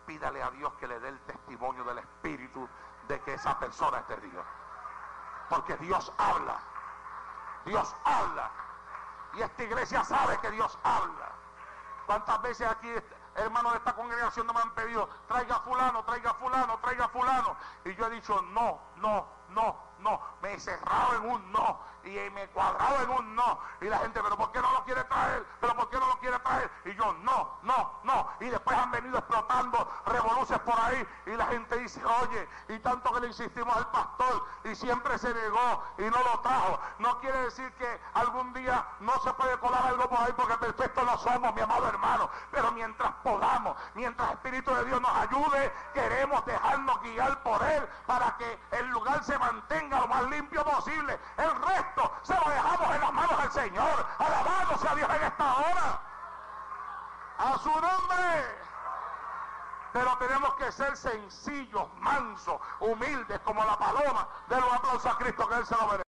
Pídale a Dios que le dé el testimonio del Espíritu de que esa persona es de. Porque Dios habla. Dios habla. Y esta iglesia sabe que Dios habla. ¿Cuántas veces aquí hermanos de esta congregación no me han pedido, traiga fulano, traiga fulano, traiga fulano? Y yo he dicho, no, no, no, no. Me he cerrado en un no y me he cuadrado en un no. Y la gente, pero ¿por qué no lo quiere traer? ¿Pero por qué no lo quiere traer? Y yo, no, no, no. Y después han venido explotando revoluciones por ahí. Y la gente dice, oye, y tanto que le insistimos al pastor y siempre se negó y no lo trajo. No quiere decir que algún día no se puede colar algo por ahí porque perfecto no somos, mi amado hermano. Pero mientras podamos, mientras el Espíritu de Dios nos ayude, queremos dejarnos guiar por Él para que el lugar se mantenga lo más limpio posible. El resto se lo dejamos en las manos del Señor. Alabado sea Dios en esta hora. A su nombre. Pero tenemos que ser sencillos, mansos, humildes, como la paloma. De los aplausos a Cristo que Él se lo merece.